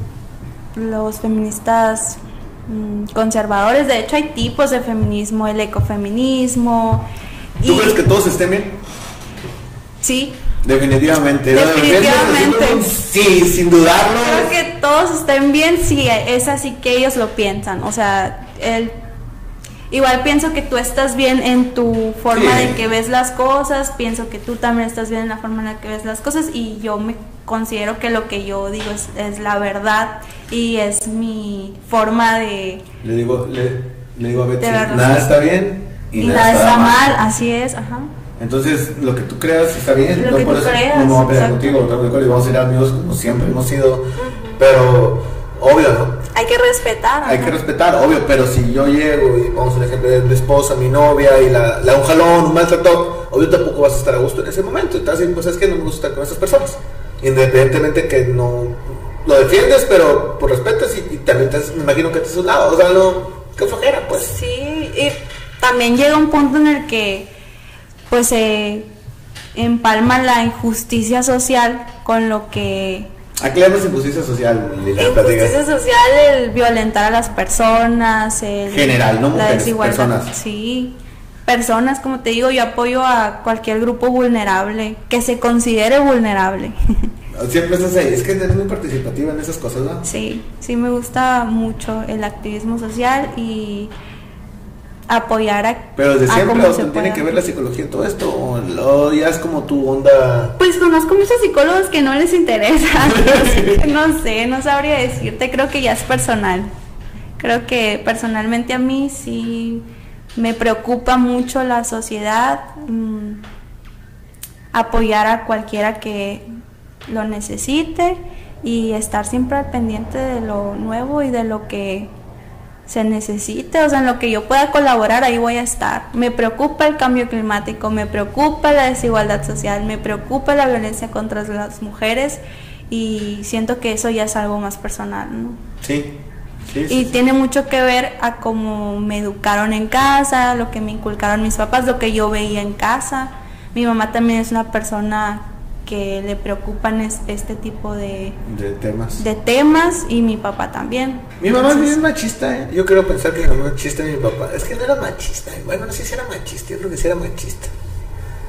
los feministas mm, conservadores, de hecho hay tipos de feminismo, el ecofeminismo. ¿Tú crees que todos estén bien? Sí. Definitivamente. Definitivamente. Sí, sin dudarlo. Creo que todos estén bien si es así que ellos lo piensan. O sea, el Igual pienso que tú estás bien en tu forma de que ves las cosas, pienso que tú también estás bien en la forma en la que ves las cosas y yo me considero que lo que yo digo es, la verdad y es mi forma de... Le digo, le, digo a Betsy, nada está bien y, nada, está, mal. así es, ajá. Entonces, lo que tú creas está bien. Lo que por tú eso creas, no voy a pelear contigo, y vamos a ser amigos como siempre hemos sido. Pero, obvio, ¿no? Hay que respetar. Hay que respetar, obvio, pero si yo llego y vamos a un ejemplo de mi esposa, mi novia, y la, la un jalón, un maltrato, obvio tampoco vas a estar a gusto en ese momento. Entonces, pues es que no me gusta estar con esas personas. Independientemente que no lo defiendes, pero por respeto y, también te, me imagino que te es un lado, o sea, no, qué flojera, pues. Sí, y también llega un punto en el que, pues, se empalma la injusticia social con lo que ¿A qué le llamas injusticia social, Injusticia social, el violentar a las personas, el, general, no mujeres, la desigualdad. Personas. Sí, personas, como te digo, yo apoyo a cualquier grupo vulnerable, que se considere vulnerable. (laughs) Siempre estás ahí, es que eres muy participativa en esas cosas, ¿no? Sí, sí me gusta mucho el activismo social y apoyar a pero desde siempre tiene que ver la psicología en todo esto o ya es como tu onda pues conozco muchos psicólogos que no les interesa. (laughs) No sé no sabría decirte creo que ya es personal. Creo que personalmente a mí sí me preocupa mucho la sociedad mm, apoyar a cualquiera que lo necesite y estar siempre al pendiente de lo nuevo y de lo que se necesite, o sea, en lo que yo pueda colaborar, ahí voy a estar. Me preocupa el cambio climático, me preocupa la desigualdad social, me preocupa la violencia contra las mujeres y siento que eso ya es algo más personal, ¿no? Sí. Sí, y tiene mucho que ver a cómo me educaron en casa, lo que me inculcaron mis papás, lo que yo veía en casa. Mi mamá también es una persona que le preocupan este tipo de, temas. De temas y mi papá también. Mi mamá es bien machista, ¿eh? Yo quiero pensar que mi mamá es machista y mi papá. Es que no era machista. Bueno, no sé si era machista, yo creo que sí era machista.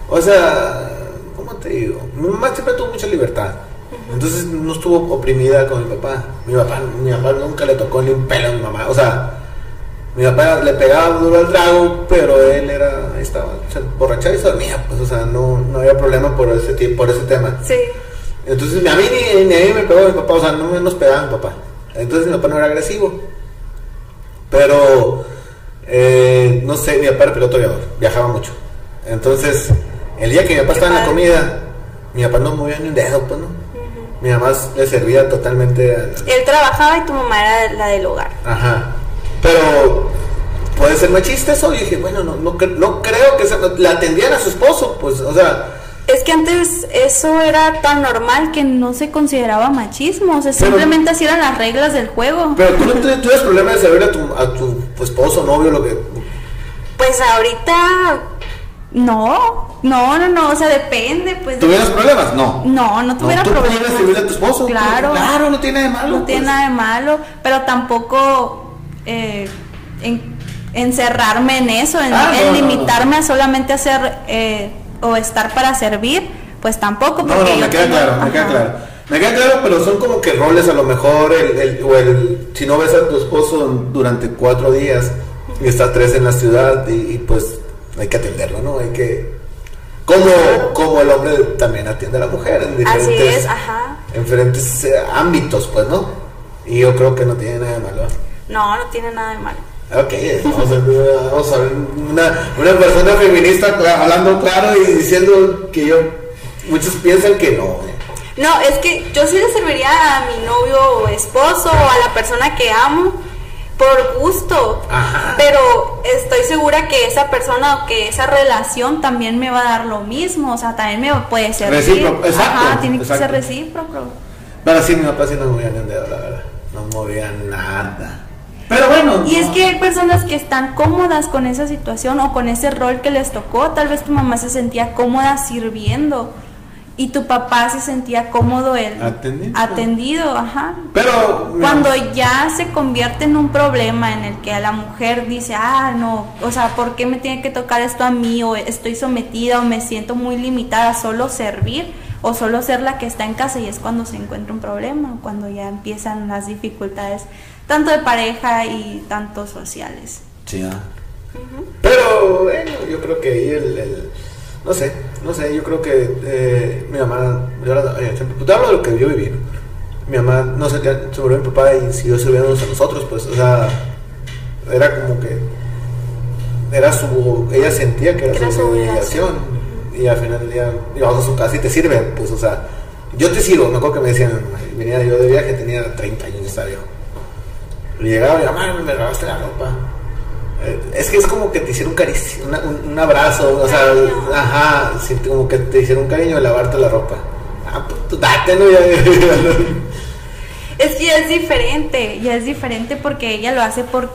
O sea, ¿cómo te digo? Mi mamá siempre tuvo mucha libertad. Entonces no estuvo oprimida con mi papá. Mi papá, mi papá nunca le tocó ni un pelo a mi mamá. O sea, mi papá le pegaba duro al trago, pero él era, estaba, se borrachaba y se dormía, pues, o sea, no, no había problema por ese, por ese tema. Sí. Entonces, a mí ni, ni a mí me pegó mi papá, o sea, no nos pegaba mi papá. Entonces, mi papá no era agresivo. Pero, eh, no sé, mi papá era piloto aviador, viajaba mucho. Entonces, el día que mi papá estaba en la comida, mi papá no movía ni un dedo, pues, ¿no? Mi mamá le servía totalmente. Él trabajaba y tu mamá era la del hogar. Ajá. Pero puede ser machista eso. Y dije, bueno, no, no, no creo que se, la atendían a su esposo, pues, o sea. Es que antes eso era tan normal que no se consideraba machismo, o sea, simplemente así eran las reglas del juego. Pero tú no tuvieras problema de saber a tu, a tu esposo, novio, lo que... Pues ahorita no, no, no, no, o sea, depende, pues. ¿Tuvieras problemas? No. No, no tuviera no, ¿tú problemas. a tu esposo. Claro. Claro, no tiene nada de malo. No tiene pues. nada de malo, pero tampoco eh, en, encerrarme en eso, en, ah, limitarme a solamente hacer eh, o estar para servir, pues tampoco. Porque no, me queda claro, me queda claro. Me queda claro, pero son como que roles a lo mejor, el, o el, si no ves a tu esposo durante cuatro días y está tres en la ciudad y, pues hay que atenderlo, ¿no? Hay que... Como, como el hombre también atiende a la mujer en diferentes, En diferentes eh, ámbitos, pues, ¿no? Y yo creo que no tiene nada de malo. No, no tiene nada de malo. Ok, vamos a, ver una, una persona feminista hablando claro y diciendo que yo, muchos piensan que no. Eh. No, es que yo sí le serviría a mi novio o esposo o a la persona que amo por gusto, pero estoy segura que esa persona o que esa relación también me va a dar lo mismo, o sea, también me puede ser recíproco, exacto, Ajá, tiene que ser recíproco. Pero sí, mi papá sí no movía ni un dedo, la verdad, no movía nada. Pero bueno. Y es que hay personas que están cómodas con esa situación o con ese rol que les tocó. Tal vez tu mamá se sentía cómoda sirviendo y tu papá se sentía cómodo él atendido, atendido ajá. Pero cuando ya se convierte en un problema en el que a la mujer dice, ah, no, o sea, ¿por qué me tiene que tocar esto a mí? O estoy sometida o me siento muy limitada a solo servir o solo ser la que está en casa y es cuando se encuentra un problema, cuando ya empiezan las dificultades tanto de pareja y tanto sociales. Sí, ah. Pero bueno, yo creo que ahí el, no sé, no sé, yo creo que eh, mi mamá, yo eh, te hablo de lo que yo viví, mi mamá, no sé, se murió mi papá y siguió sirviéndonos a nosotros, pues, o sea, era como que, era su, ella sentía que era, su, obligación. y al final del día vamos a su casa y te sirven, pues, o sea, yo te sirvo, me acuerdo que me decían, venía yo de viaje, tenía 30 años, estaba viejo. Llegaba y mamá, me robaste la ropa. Eh, es que es como que te hicieron un, cariño, un, abrazo, o sea, ajá, como que te hicieron un cariño de lavarte la ropa. Ah, pues date, ¿no? (laughs) es que ya es diferente, ya es diferente porque ella lo hace por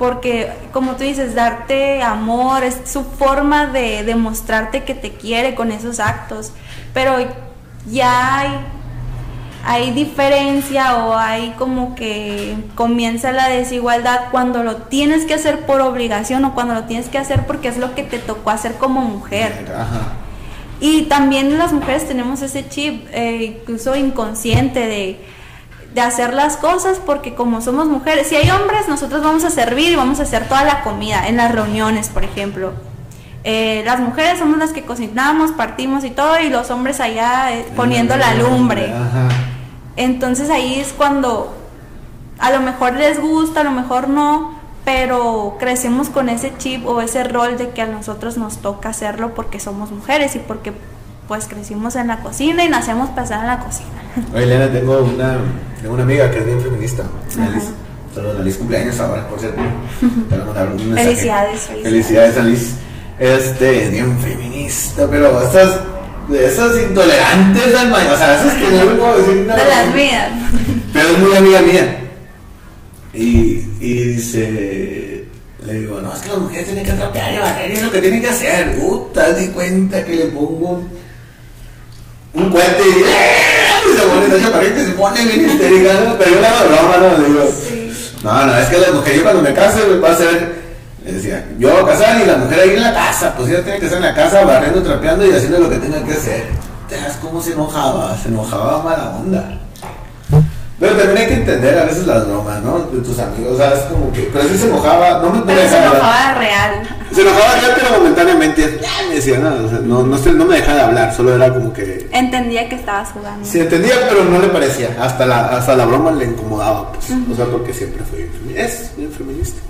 porque como tú dices, darte amor, es su forma de demostrarte que te quiere con esos actos, pero ya hay, hay diferencia o hay como que comienza la desigualdad cuando lo tienes que hacer por obligación o cuando lo tienes que hacer porque es lo que te tocó hacer como mujer. Y también las mujeres tenemos ese chip, eh, incluso inconsciente, de de hacer las cosas porque como somos mujeres, si hay hombres, nosotros vamos a servir y vamos a hacer toda la comida en las reuniones, por ejemplo. Eh, las mujeres somos las que cocinamos, partimos y todo, y los hombres allá eh, poniendo la lumbre. Entonces ahí es cuando a lo mejor les gusta, a lo mejor no, pero crecemos con ese chip o ese rol de que a nosotros nos toca hacerlo porque somos mujeres y porque pues crecimos en la cocina y nacemos pasar en la cocina. (laughs) Oye, Elena, tengo una, tengo una amiga que es bien feminista. Saludos, Alice cumpleaños ahora, por cierto. Felicidades, felicidades. Alice. Este, es bien feminista, pero estas, de esas intolerantes al o sea, esas que no le puedo decir nada. De las mías. Pero es muy amiga mía. Y, y dice, le digo, no, es que las mujeres tienen que trapear y barrer y es lo que tienen que hacer. Puta, di cuenta que le pongo un cohete y, ¡eh! se pone esa pared se pone bien histérica, ¿no? Pero yo le hago broma, ¿no? Digo, no, no, es que la mujer, yo cuando me case, va a le decía, yo voy a casar y la mujer ahí en la casa, pues ella tiene que estar en la casa barriendo, trapeando y haciendo lo que tenga que hacer. ¿Te das cómo se enojaba? Se enojaba mala onda. Pero también hay que entender a veces las bromas, ¿no? De tus amigos, o sea, es como que. Pero sí se enojaba, no me Pero se enojaba real. Se enojaba real, pero momentáneamente. Me decía nada, o sea, no, no, no, me dejaba de hablar, solo era como que. Entendía que estabas jugando. Sí, entendía, pero no le parecía. Hasta la, hasta la broma le incomodaba, pues. O sea, porque siempre fue. Es bien feminista.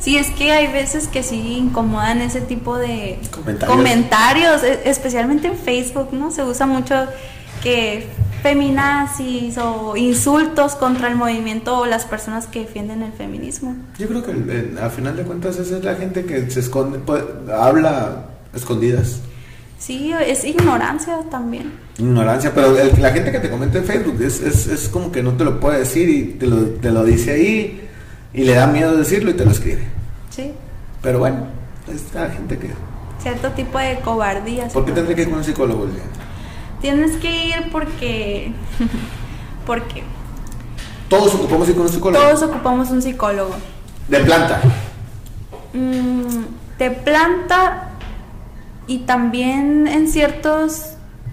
Sí, es que hay veces que sí incomodan ese tipo de comentarios. comentarios, e, especialmente en Facebook, ¿no? Se usa mucho que feminazis o insultos contra el movimiento o las personas que defienden el feminismo. Yo creo que al final de cuentas esa es la gente que se esconde, pues, habla escondidas. Sí, es ignorancia también. Ignorancia, pero la gente que te comenta en Facebook es, es, es, como que no te lo puede decir y te lo, te lo dice ahí y le da miedo decirlo y te lo escribe. Sí. Pero bueno, es la gente que... Cierto tipo de cobardía. ¿Por qué tendré que ir con un psicólogo? Tienes que ir porque... (laughs) porque... Todos ocupamos ir con un psicólogo. Todos ocupamos un psicólogo. ¿De planta? Mm, de planta y también en ciertos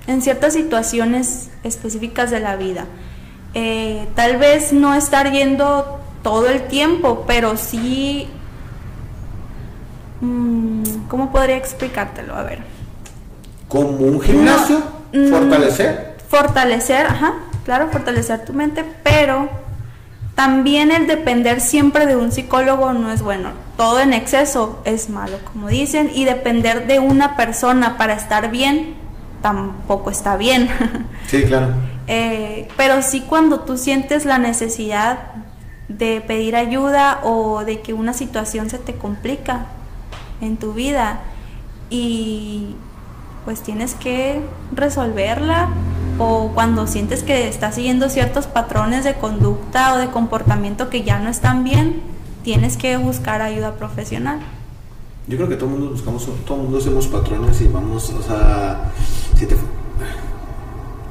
en ciertas situaciones específicas de la vida. Eh, tal vez no estar yendo todo el tiempo, pero sí... Mm, ¿Cómo podría explicártelo? A ver. ¿Como un gimnasio? Mm, fortalecer. Fortalecer, ajá, claro, fortalecer tu mente, pero también el depender siempre de un psicólogo no es bueno. Todo en exceso es malo, como dicen, y depender de una persona para estar bien tampoco está bien. (laughs) Sí, claro. Eh, pero sí cuando tú sientes la necesidad de pedir ayuda o de que una situación se te complica en tu vida y pues tienes que resolverla o cuando sientes que estás siguiendo ciertos patrones de conducta o de comportamiento que ya no están bien, tienes que buscar ayuda profesional. Yo creo que todo el mundo buscamos, todo el mundo hacemos patrones y vamos, o sea, si te,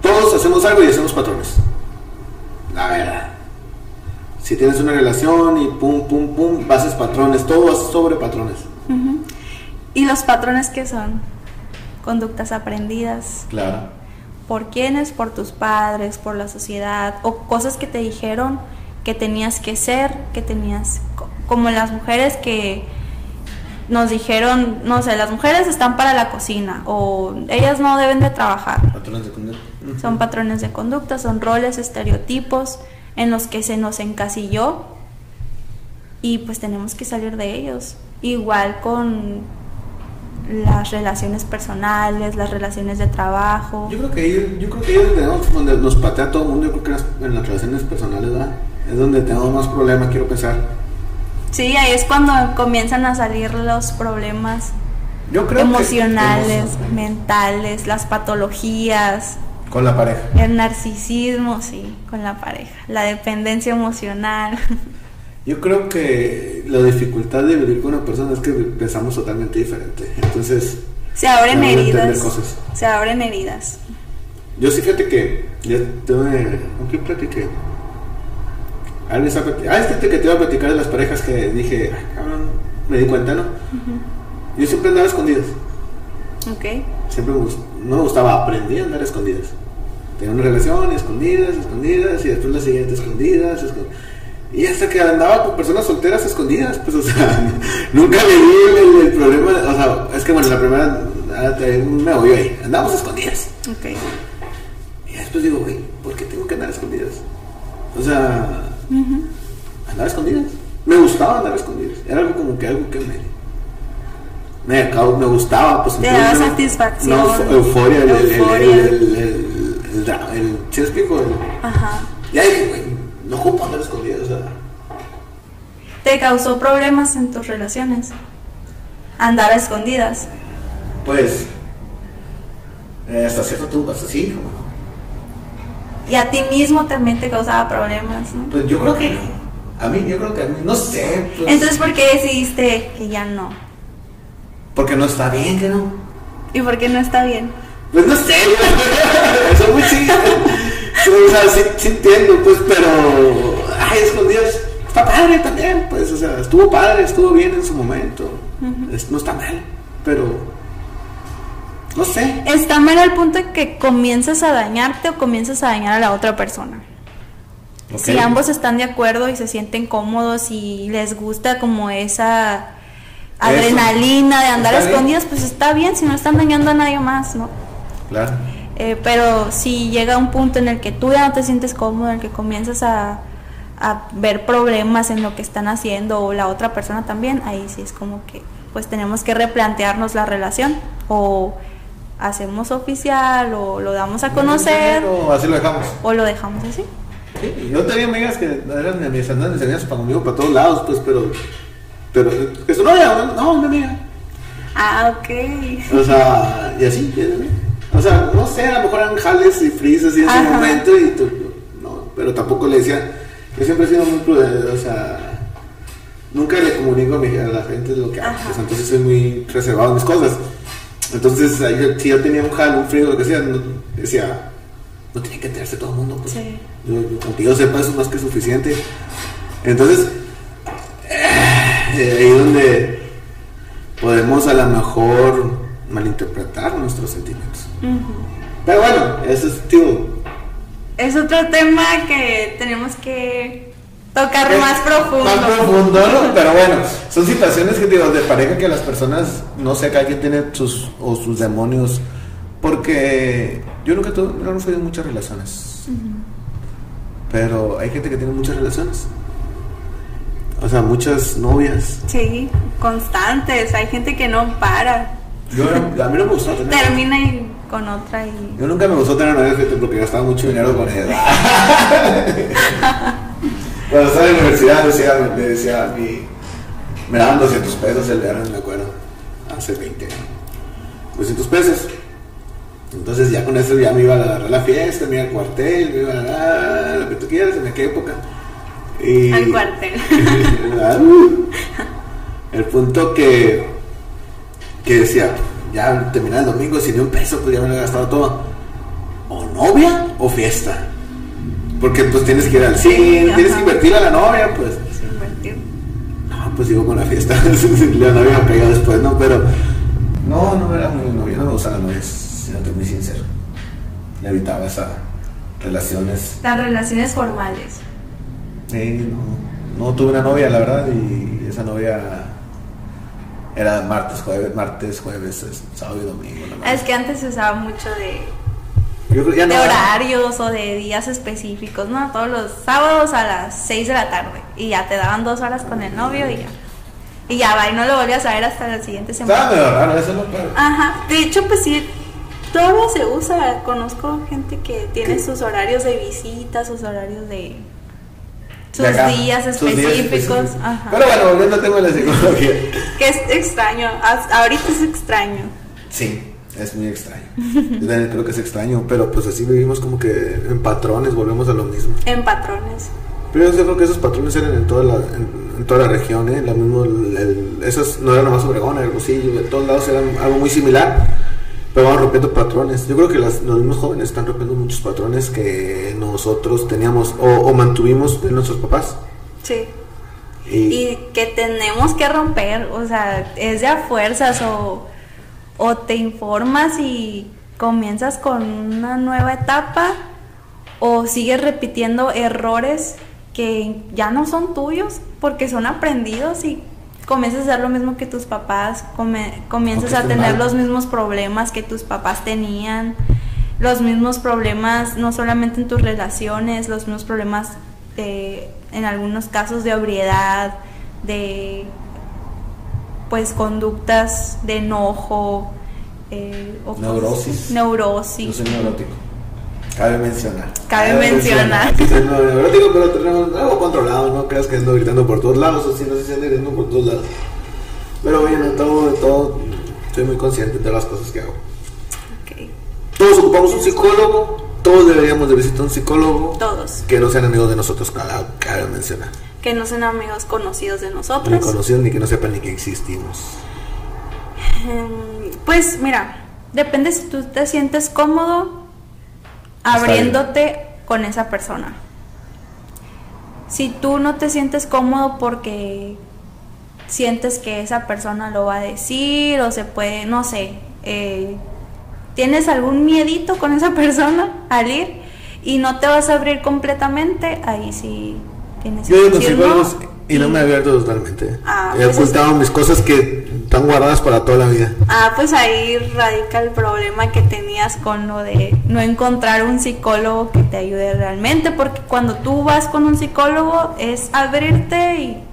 todos hacemos algo y hacemos patrones. La verdad. Si tienes una relación y pum, pum, pum, haces patrones, todo sobre patrones. ¿Y los patrones qué son? conductas aprendidas. Claro. ¿Por quiénes? Por tus padres, por la sociedad, o cosas que te dijeron que tenías que ser, que tenías, como las mujeres que nos dijeron, no sé, las mujeres están para la cocina, o ellas no deben de trabajar. Patrones de conducta. Son patrones de conducta, son roles, estereotipos en los que se nos encasilló y pues tenemos que salir de ellos. Igual con las relaciones personales, las relaciones de trabajo. Yo creo que ahí, yo creo que ahí tenemos, donde nos patea todo el mundo, yo creo que en las relaciones personales, ¿verdad? Es donde tenemos más problemas, quiero pensar. Sí, ahí es cuando comienzan a salir los problemas yo creo emocionales, mentales, las patologías. Con la pareja. El narcisismo, sí, con la pareja. La dependencia emocional. (laughs) Yo creo que la dificultad de vivir con una persona es que pensamos totalmente diferente. Entonces. Se abren heridas. Se abren heridas. Yo sí, fíjate que. Ya tuve. ¿Con quién platiqué? Ah, este que te iba a platicar de las parejas que dije, me di cuenta, ¿no? Yo siempre andaba escondidas. Ok. Siempre me, no me gustaba, aprendí a andar escondidas. Tenía una relación, escondidas, escondidas, y después la siguiente escondidas, escondidas. Y hasta que andaba con personas solteras escondidas, pues, o sea, (laughs) nunca le di el, problema, o sea, es que bueno, la primera, ah, me voy ahí, andamos escondidas. Ok. Y después digo, güey, ¿por qué tengo que andar escondidas? O sea, andaba escondidas. Me gustaba andar escondidas. Era algo como que algo que me me, me gustaba, pues. Te daba satisfacción. No, euforia, euforia. el, el, el, el, ¿sí explico? Ajá. Ya dije, güey, no ocupo andar escondido, o sea. ¿Te causó problemas en tus relaciones? Andar a escondidas. Pues, eh, hasta cierto punto, hasta sí. Y a ti mismo también te causaba problemas, ¿no? Pues yo creo que no. A mí, yo creo que a mí, no sé. Pues... Entonces, ¿por qué decidiste que ya no? Porque no está bien, que no. ¿Y por qué no está bien? Pues no sé, eso (laughs) muy chido. o sea, sí, sí, entiendo, pues, pero. Ay, escondidas. Está padre también, pues, o sea, estuvo padre, estuvo bien en su momento. no está mal, pero. No sé. Está mal al punto de que comienzas a dañarte o comienzas a dañar a la otra persona. Si ambos están de acuerdo y se sienten cómodos y les gusta como esa adrenalina de andar escondidas, pues está bien si no están dañando a nadie más, ¿no? Claro. Eh, pero si llega un punto en el que tú ya no te sientes cómodo, en el que comienzas a, a ver problemas en lo que están haciendo o la otra persona también, ahí sí es como que pues tenemos que replantearnos la relación o hacemos oficial o lo damos a conocer o así lo dejamos o lo dejamos así sí, yo tenía amigas que eran mis hermanas para conmigo para todos lados pues pero pero es no novia, no, una amiga. Ah, ok. O sea, y así, O sea, no sé, a lo mejor eran jales y frisas y en ese momento, y tú, no, pero tampoco le decía, yo siempre he sido muy prudente, o sea, nunca le comunico a, la gente lo que hago, pues, entonces soy muy reservado en mis cosas. Entonces, si yo tenía un jal, un frío, lo que sea, decía, no tiene que enterarse todo el mundo, pues. Sí. Yo, sepa, eso es más que suficiente. Entonces, ahí donde podemos a lo mejor malinterpretar nuestros sentimientos. Pero bueno, eso es Es otro tema que tenemos que tocar más profundo. Más profundo, Pero bueno, son situaciones que digo, de pareja que las personas, no sé, cada quien tiene sus, o sus demonios. Porque yo nunca tuve, no fui de muchas relaciones. Pero hay gente que tiene muchas relaciones. O sea, muchas novias. Sí, constantes. Hay gente que no para. Yo, a mí no me gustó tener. Termina y con otra y. Yo nunca me gustó tener novias porque gastaba mucho dinero con ella. (laughs) Cuando estaba en la universidad, decía, me decía mi, me daban 200 pesos el verano, me acuerdo, hace 20 años. 200 pesos. Entonces ya con eso ya me iba a agarrar la fiesta, me iba al cuartel, me iba a lo que tú quieras, en aquella época. Y, Al cuartel. (laughs) (laughs) el punto que, que decía, ya terminé el domingo sin ni un peso, pues ya me lo he gastado todo. O novia o fiesta. Porque pues tienes que ir al cine, tienes que invertir a la novia, pues. Invertir. No, pues digo con la fiesta. (laughs) la novia me pegado después, ¿no? Pero no, no era muy novia, no me gustan las novias, si no te muy sincero. Le evitaba esas relaciones. Las relaciones formales no, no tuve una novia, la verdad, y esa novia era martes, jueves, martes, jueves, sábado y domingo. Es que antes se usaba mucho de, de horarios o de días específicos, ¿no? Todos los sábados a las 6 de la tarde y ya te daban dos horas con el novio y ya. Y ya va, y no lo volvías a ver hasta la siguiente semana. Estaba medio raro, eso no Ajá, de hecho, pues sí, todavía se usa. Conozco gente que tiene sus horarios de visita, sus horarios de. Sus días específicos. Pero bueno, volviendo al tema de la psicología. (laughs) que es extraño, ahorita es extraño. Sí. Es muy extraño. Yo también creo que es extraño, pero pues así vivimos como que en patrones, volvemos a lo mismo. En patrones. Pero yo creo que esos patrones eran en toda la, en, toda la región, ¿eh? La mismo, esos no eran nomás Obregón, Hermosillo, de todos lados eran algo muy similar, pero van rompiendo patrones. Yo creo que los mismos jóvenes están rompiendo muchos patrones que nosotros teníamos o, mantuvimos de nuestros papás. Sí. Y, y, que tenemos que romper, o sea, es de a fuerzas o o te informas y comienzas con una nueva etapa o sigues repitiendo errores que ya no son tuyos porque son aprendidos y comienzas a hacer lo mismo que tus papás, comienzas a tener los mismos problemas que tus papás tenían, los mismos problemas no solamente en tus relaciones, los mismos problemas de, en algunos casos de obriedad, de pues conductas de enojo, eh, neurosis. Neurosis. Yo soy neurótico. Cabe mencionar. Cabe, mencionar. soy neurótico, pero tenemos algo controlado, no creas que ando gritando por todos lados, o si no se ando gritando por todos lados. Pero bueno, todo, todo, soy muy consciente de las cosas que hago. Okay. Todos ocupamos un psicólogo, todos deberíamos de visitar un psicólogo. Todos. Que no sean amigos de nosotros, cabe mencionar que no sean amigos conocidos de nosotros. Ni conocidos ni que no sepan ni que existimos. Em, pues mira, depende si tú te sientes cómodo abriéndote con esa persona. Si tú no te sientes cómodo porque sientes que esa persona lo va a decir o se puede, no sé, eh, tienes algún miedito con esa (laughs) persona al ir y no te vas a abrir completamente, ahí sí tienes que decir y no me he abierto totalmente. Ah, He pues ocultado mis cosas que están guardadas para toda la vida. Ah, pues ahí radica el problema que tenías con lo de no encontrar un psicólogo que te ayude realmente, porque cuando tú vas con un psicólogo es abrirte y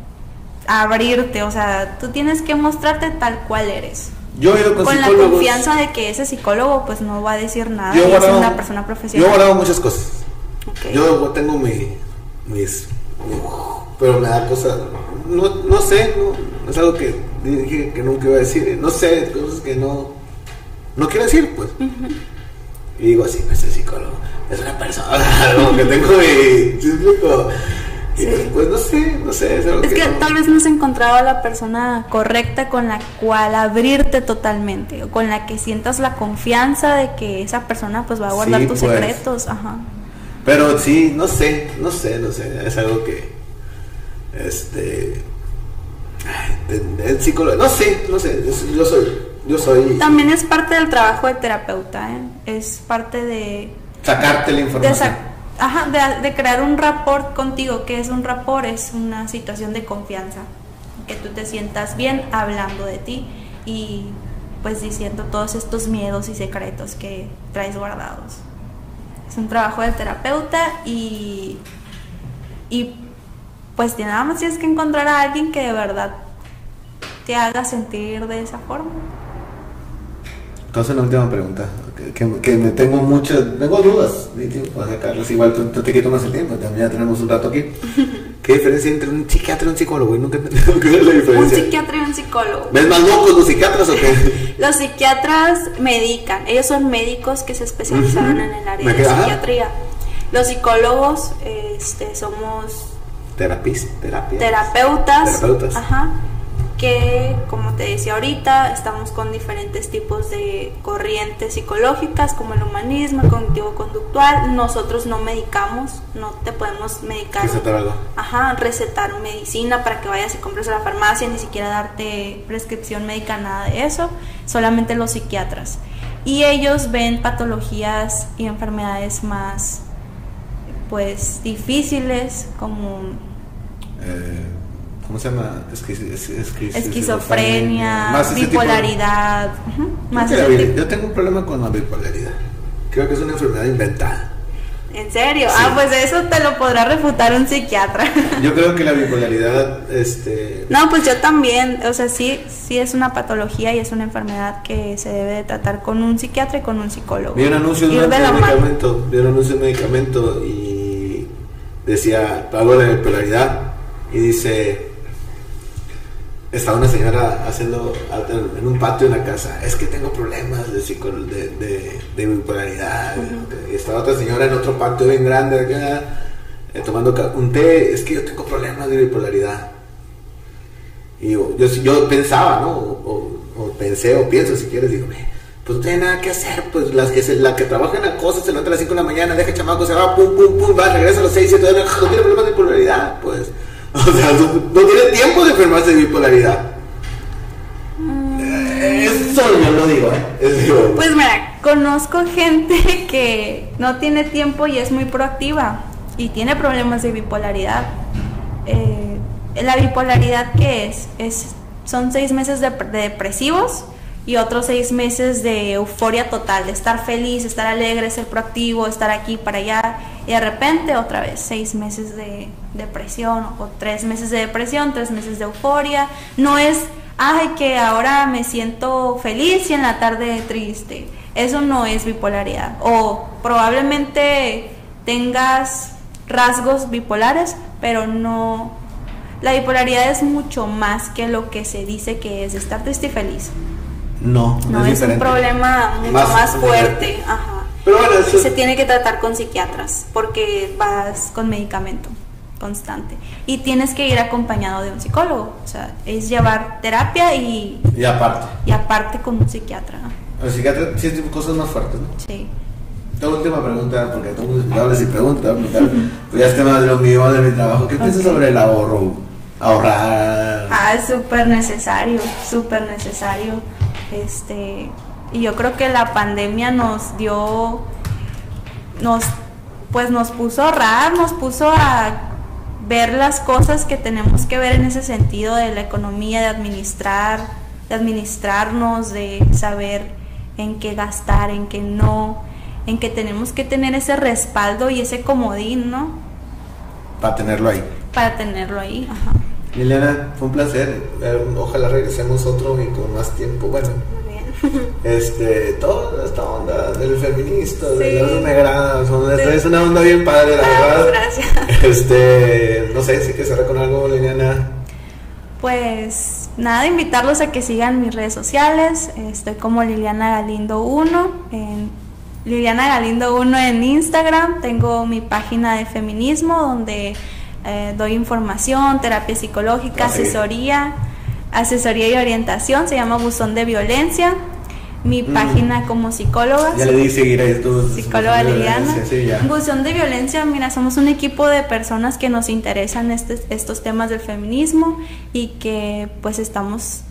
abrirte, o sea, tú tienes que mostrarte tal cual eres. Yo he ido con, con la confianza de que ese psicólogo pues no va a decir nada, yo es una persona profesional. Yo he guardado muchas cosas. Yo tengo mi, mis pero me da cosas, no, no sé, no, es algo que dije que nunca iba a decir, no sé, cosas que no, no quiero decir, pues. Y digo así, no es psicólogo, es una persona, (laughs) algo que tengo mi, Y pues, no sé, no sé. Es, algo es que, tal vez no has encontrado la persona correcta con la cual abrirte totalmente, o con la que sientas la confianza de que esa persona pues va a guardar tus pues. secretos. Ajá. Pero sí, no sé, no sé, no sé, es algo que este. El psicólogo. No sé, no sé. Yo soy. Yo soy. También es parte del trabajo de terapeuta, ¿eh? Es parte de. Sacarte la información. De Ajá, de, crear un rapport contigo. que es un rapport? Es una situación de confianza. Que tú te sientas bien hablando de ti y pues diciendo todos estos miedos y secretos que traes guardados. Es un trabajo del terapeuta y, y pues nada más tienes que encontrar a alguien que de verdad te haga sentir de esa forma. Entonces la última pregunta, que, me tengo muchas, tengo dudas, Carlos, igual tú, te quito más el tiempo, también ya tenemos un rato aquí. (laughs) ¿Qué diferencia entre un psiquiatra y un psicólogo? Y nunca qué es la diferencia. Un psiquiatra y un psicólogo. ¿Ves más locos los psiquiatras o qué? (laughs) los psiquiatras medican, ellos son médicos que se especializaron en el área de psiquiatría. Los psicólogos este, somos Terapis, terapeutas, terapeutas. Ajá, que como te decía ahorita, estamos con diferentes tipos de corrientes psicológicas como el humanismo, el cognitivo conductual. Nosotros no medicamos, no te podemos medicar. Recetar algo. Ajá, recetar medicina para que vayas y compres a la farmacia, ni siquiera darte prescripción médica, nada de eso, solamente los psiquiatras. Y ellos ven patologías y enfermedades más pues difíciles como ¿cómo se llama? esquizofrenia, bipolaridad. yo tengo un problema con la bipolaridad. Creo que es una enfermedad inventada. ¿En serio? Ah, pues eso te lo podrá refutar un psiquiatra. (laughs) Yo creo que la bipolaridad, este... No, pues yo también, o sea, sí, sí es una patología y es una enfermedad que se debe de tratar con un psiquiatra y con un psicólogo. Vi un anuncio de un medicamento, vi un anuncio de medicamento y decía, algo de bipolaridad y dice estaba una señora haciendo en un patio de una casa, es que tengo problemas de, de, de, bipolaridad. Y estaba otra señora en otro patio bien grande eh, tomando un té, es que yo tengo problemas de bipolaridad. Y yo, yo, pensaba, ¿no? O, pensé o pienso, si quieres, digo, pues no tiene nada que hacer, pues las que la que trabaja en la cosa se levanta a las 5 de la mañana, deja el chamaco, se va, pum, pum, pum, va, regresa a las 6, 7 no tiene problemas de bipolaridad, pues (laughs) O sea, no, tiene tiempo de enfermarse de bipolaridad. Mm. Eso yo lo digo, ¿eh? Pues mira, conozco gente (laughs) que no tiene tiempo y es muy proactiva y tiene problemas de bipolaridad. Eh, la bipolaridad, ¿qué es? es son seis meses de, de depresivos y otros seis meses de euforia total, de estar feliz, estar alegre, ser proactivo, estar aquí para allá y de repente otra vez seis meses de depresión o tres meses de depresión, tres meses de euforia. No es, ay, que ahora me siento feliz y en la tarde triste. Eso no es bipolaridad. O probablemente tengas rasgos bipolares, pero no... La bipolaridad es mucho más que lo que se dice que es estar triste y feliz. No, no, es, un problema mucho más, fuerte. Ajá. Pero bueno, Se tiene que tratar con psiquiatras porque vas con medicamento constante y tienes que ir acompañado de un psicólogo. O sea, es llevar terapia y. Y aparte. Y aparte con un psiquiatra. El psiquiatra sí cosas más fuertes, ¿no? Sí. La última pregunta, porque todo el mundo habla y pregunta, pues ya es tema de lo mío, de mi trabajo. ¿Qué piensas sobre el ahorro? Ahorrar. Ah, es súper necesario, súper necesario este, y yo creo que la pandemia nos dio, nos, pues nos puso a ahorrar, nos puso a ver las cosas que tenemos que ver en ese sentido de la economía, de administrar, de administrarnos, de saber en qué gastar, en qué no, en que tenemos que tener ese respaldo y ese comodín, ¿no? Para tenerlo ahí. Para tenerlo ahí, ajá. Liliana, fue un placer. Eh, ojalá regresemos otro y con más tiempo. Bueno, (laughs) este, toda esta onda del feminista, de la negra, es una onda bien padre, la ah, verdad. Gracias. (laughs) Este, no sé si que cerrar con algo, Liliana. Pues nada, invitarlos a que sigan mis redes sociales. Estoy como Liliana Galindo 1 en Liliana Galindo 1 en Instagram. Tengo mi página de feminismo donde eh, doy información, terapia psicológica, ah, asesoría, asesoría y orientación, se llama Buzón de Violencia. Mi mm. página como psicóloga. Ya le di seguir a esto. Psicóloga Liliana. Buzón de Violencia, mira, somos un equipo de personas que nos interesan este, estos temas del feminismo y que pues estamos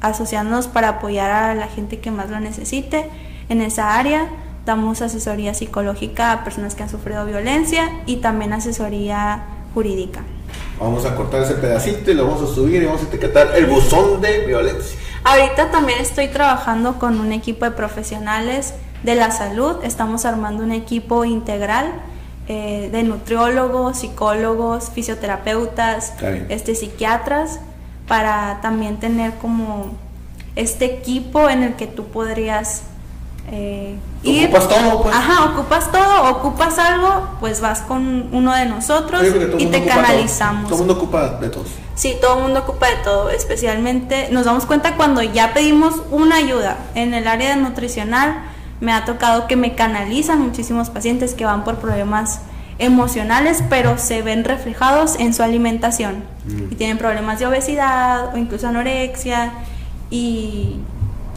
asociándonos para apoyar a la gente que más lo necesite en esa área. Damos asesoría psicológica a personas que han sufrido violencia y también asesoría jurídica. Vamos a cortar ese pedacito y lo vamos a subir y vamos a etiquetar el buzón de violencia. Ahorita también estoy trabajando con un equipo de profesionales de la salud. Estamos armando un equipo integral eh, de nutriólogos, psicólogos, fisioterapeutas, este, psiquiatras, para también tener como este equipo en el que tú podrías eh, ocupas todo, pues. Ajá, ocupas todo, ocupas algo, pues vas con uno de nosotros y te canalizamos. Todo. el mundo ocupa de todo. Sí, todo el mundo ocupa de todo, especialmente nos damos cuenta cuando ya pedimos una ayuda en el área nutricional. Me ha tocado que me canalizan muchísimos pacientes que van por problemas emocionales, pero se ven reflejados en su alimentación mm. y tienen problemas de obesidad o incluso anorexia y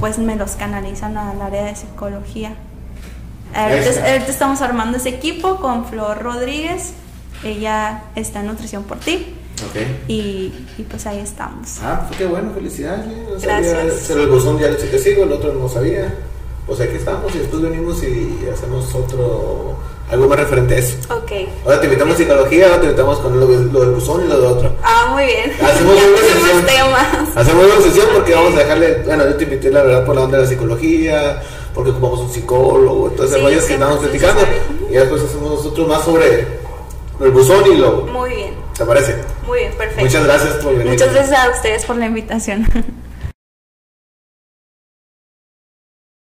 pues me los canalizan al área de psicología. Ahorita, estamos armando ese equipo con Flor Rodríguez, ella está en Nutrición por ti. Okay. Y, pues ahí estamos. Ah, pues qué bueno, felicidades. Gracias. el buzón ya que sigo, el otro no sabía. Pues aquí estamos y después venimos y hacemos otro algo más referente a eso. Ok. Ahora te invitamos a psicología, ahora te invitamos con lo, del buzón y lo de otro. Ah, muy bien. Hacemos una sesión. Temas. Hacemos una sesión porque vamos a dejarle, bueno, yo te invité la verdad por la onda de la psicología, porque ocupamos un psicólogo, entonces sí, rollos que estamos platicando. Y después hacemos nosotros más sobre el buzón y lo. Muy bien. ¿Te parece? Muy bien, perfecto. Muchas gracias por venir. Muchas gracias a ustedes por la invitación. (laughs)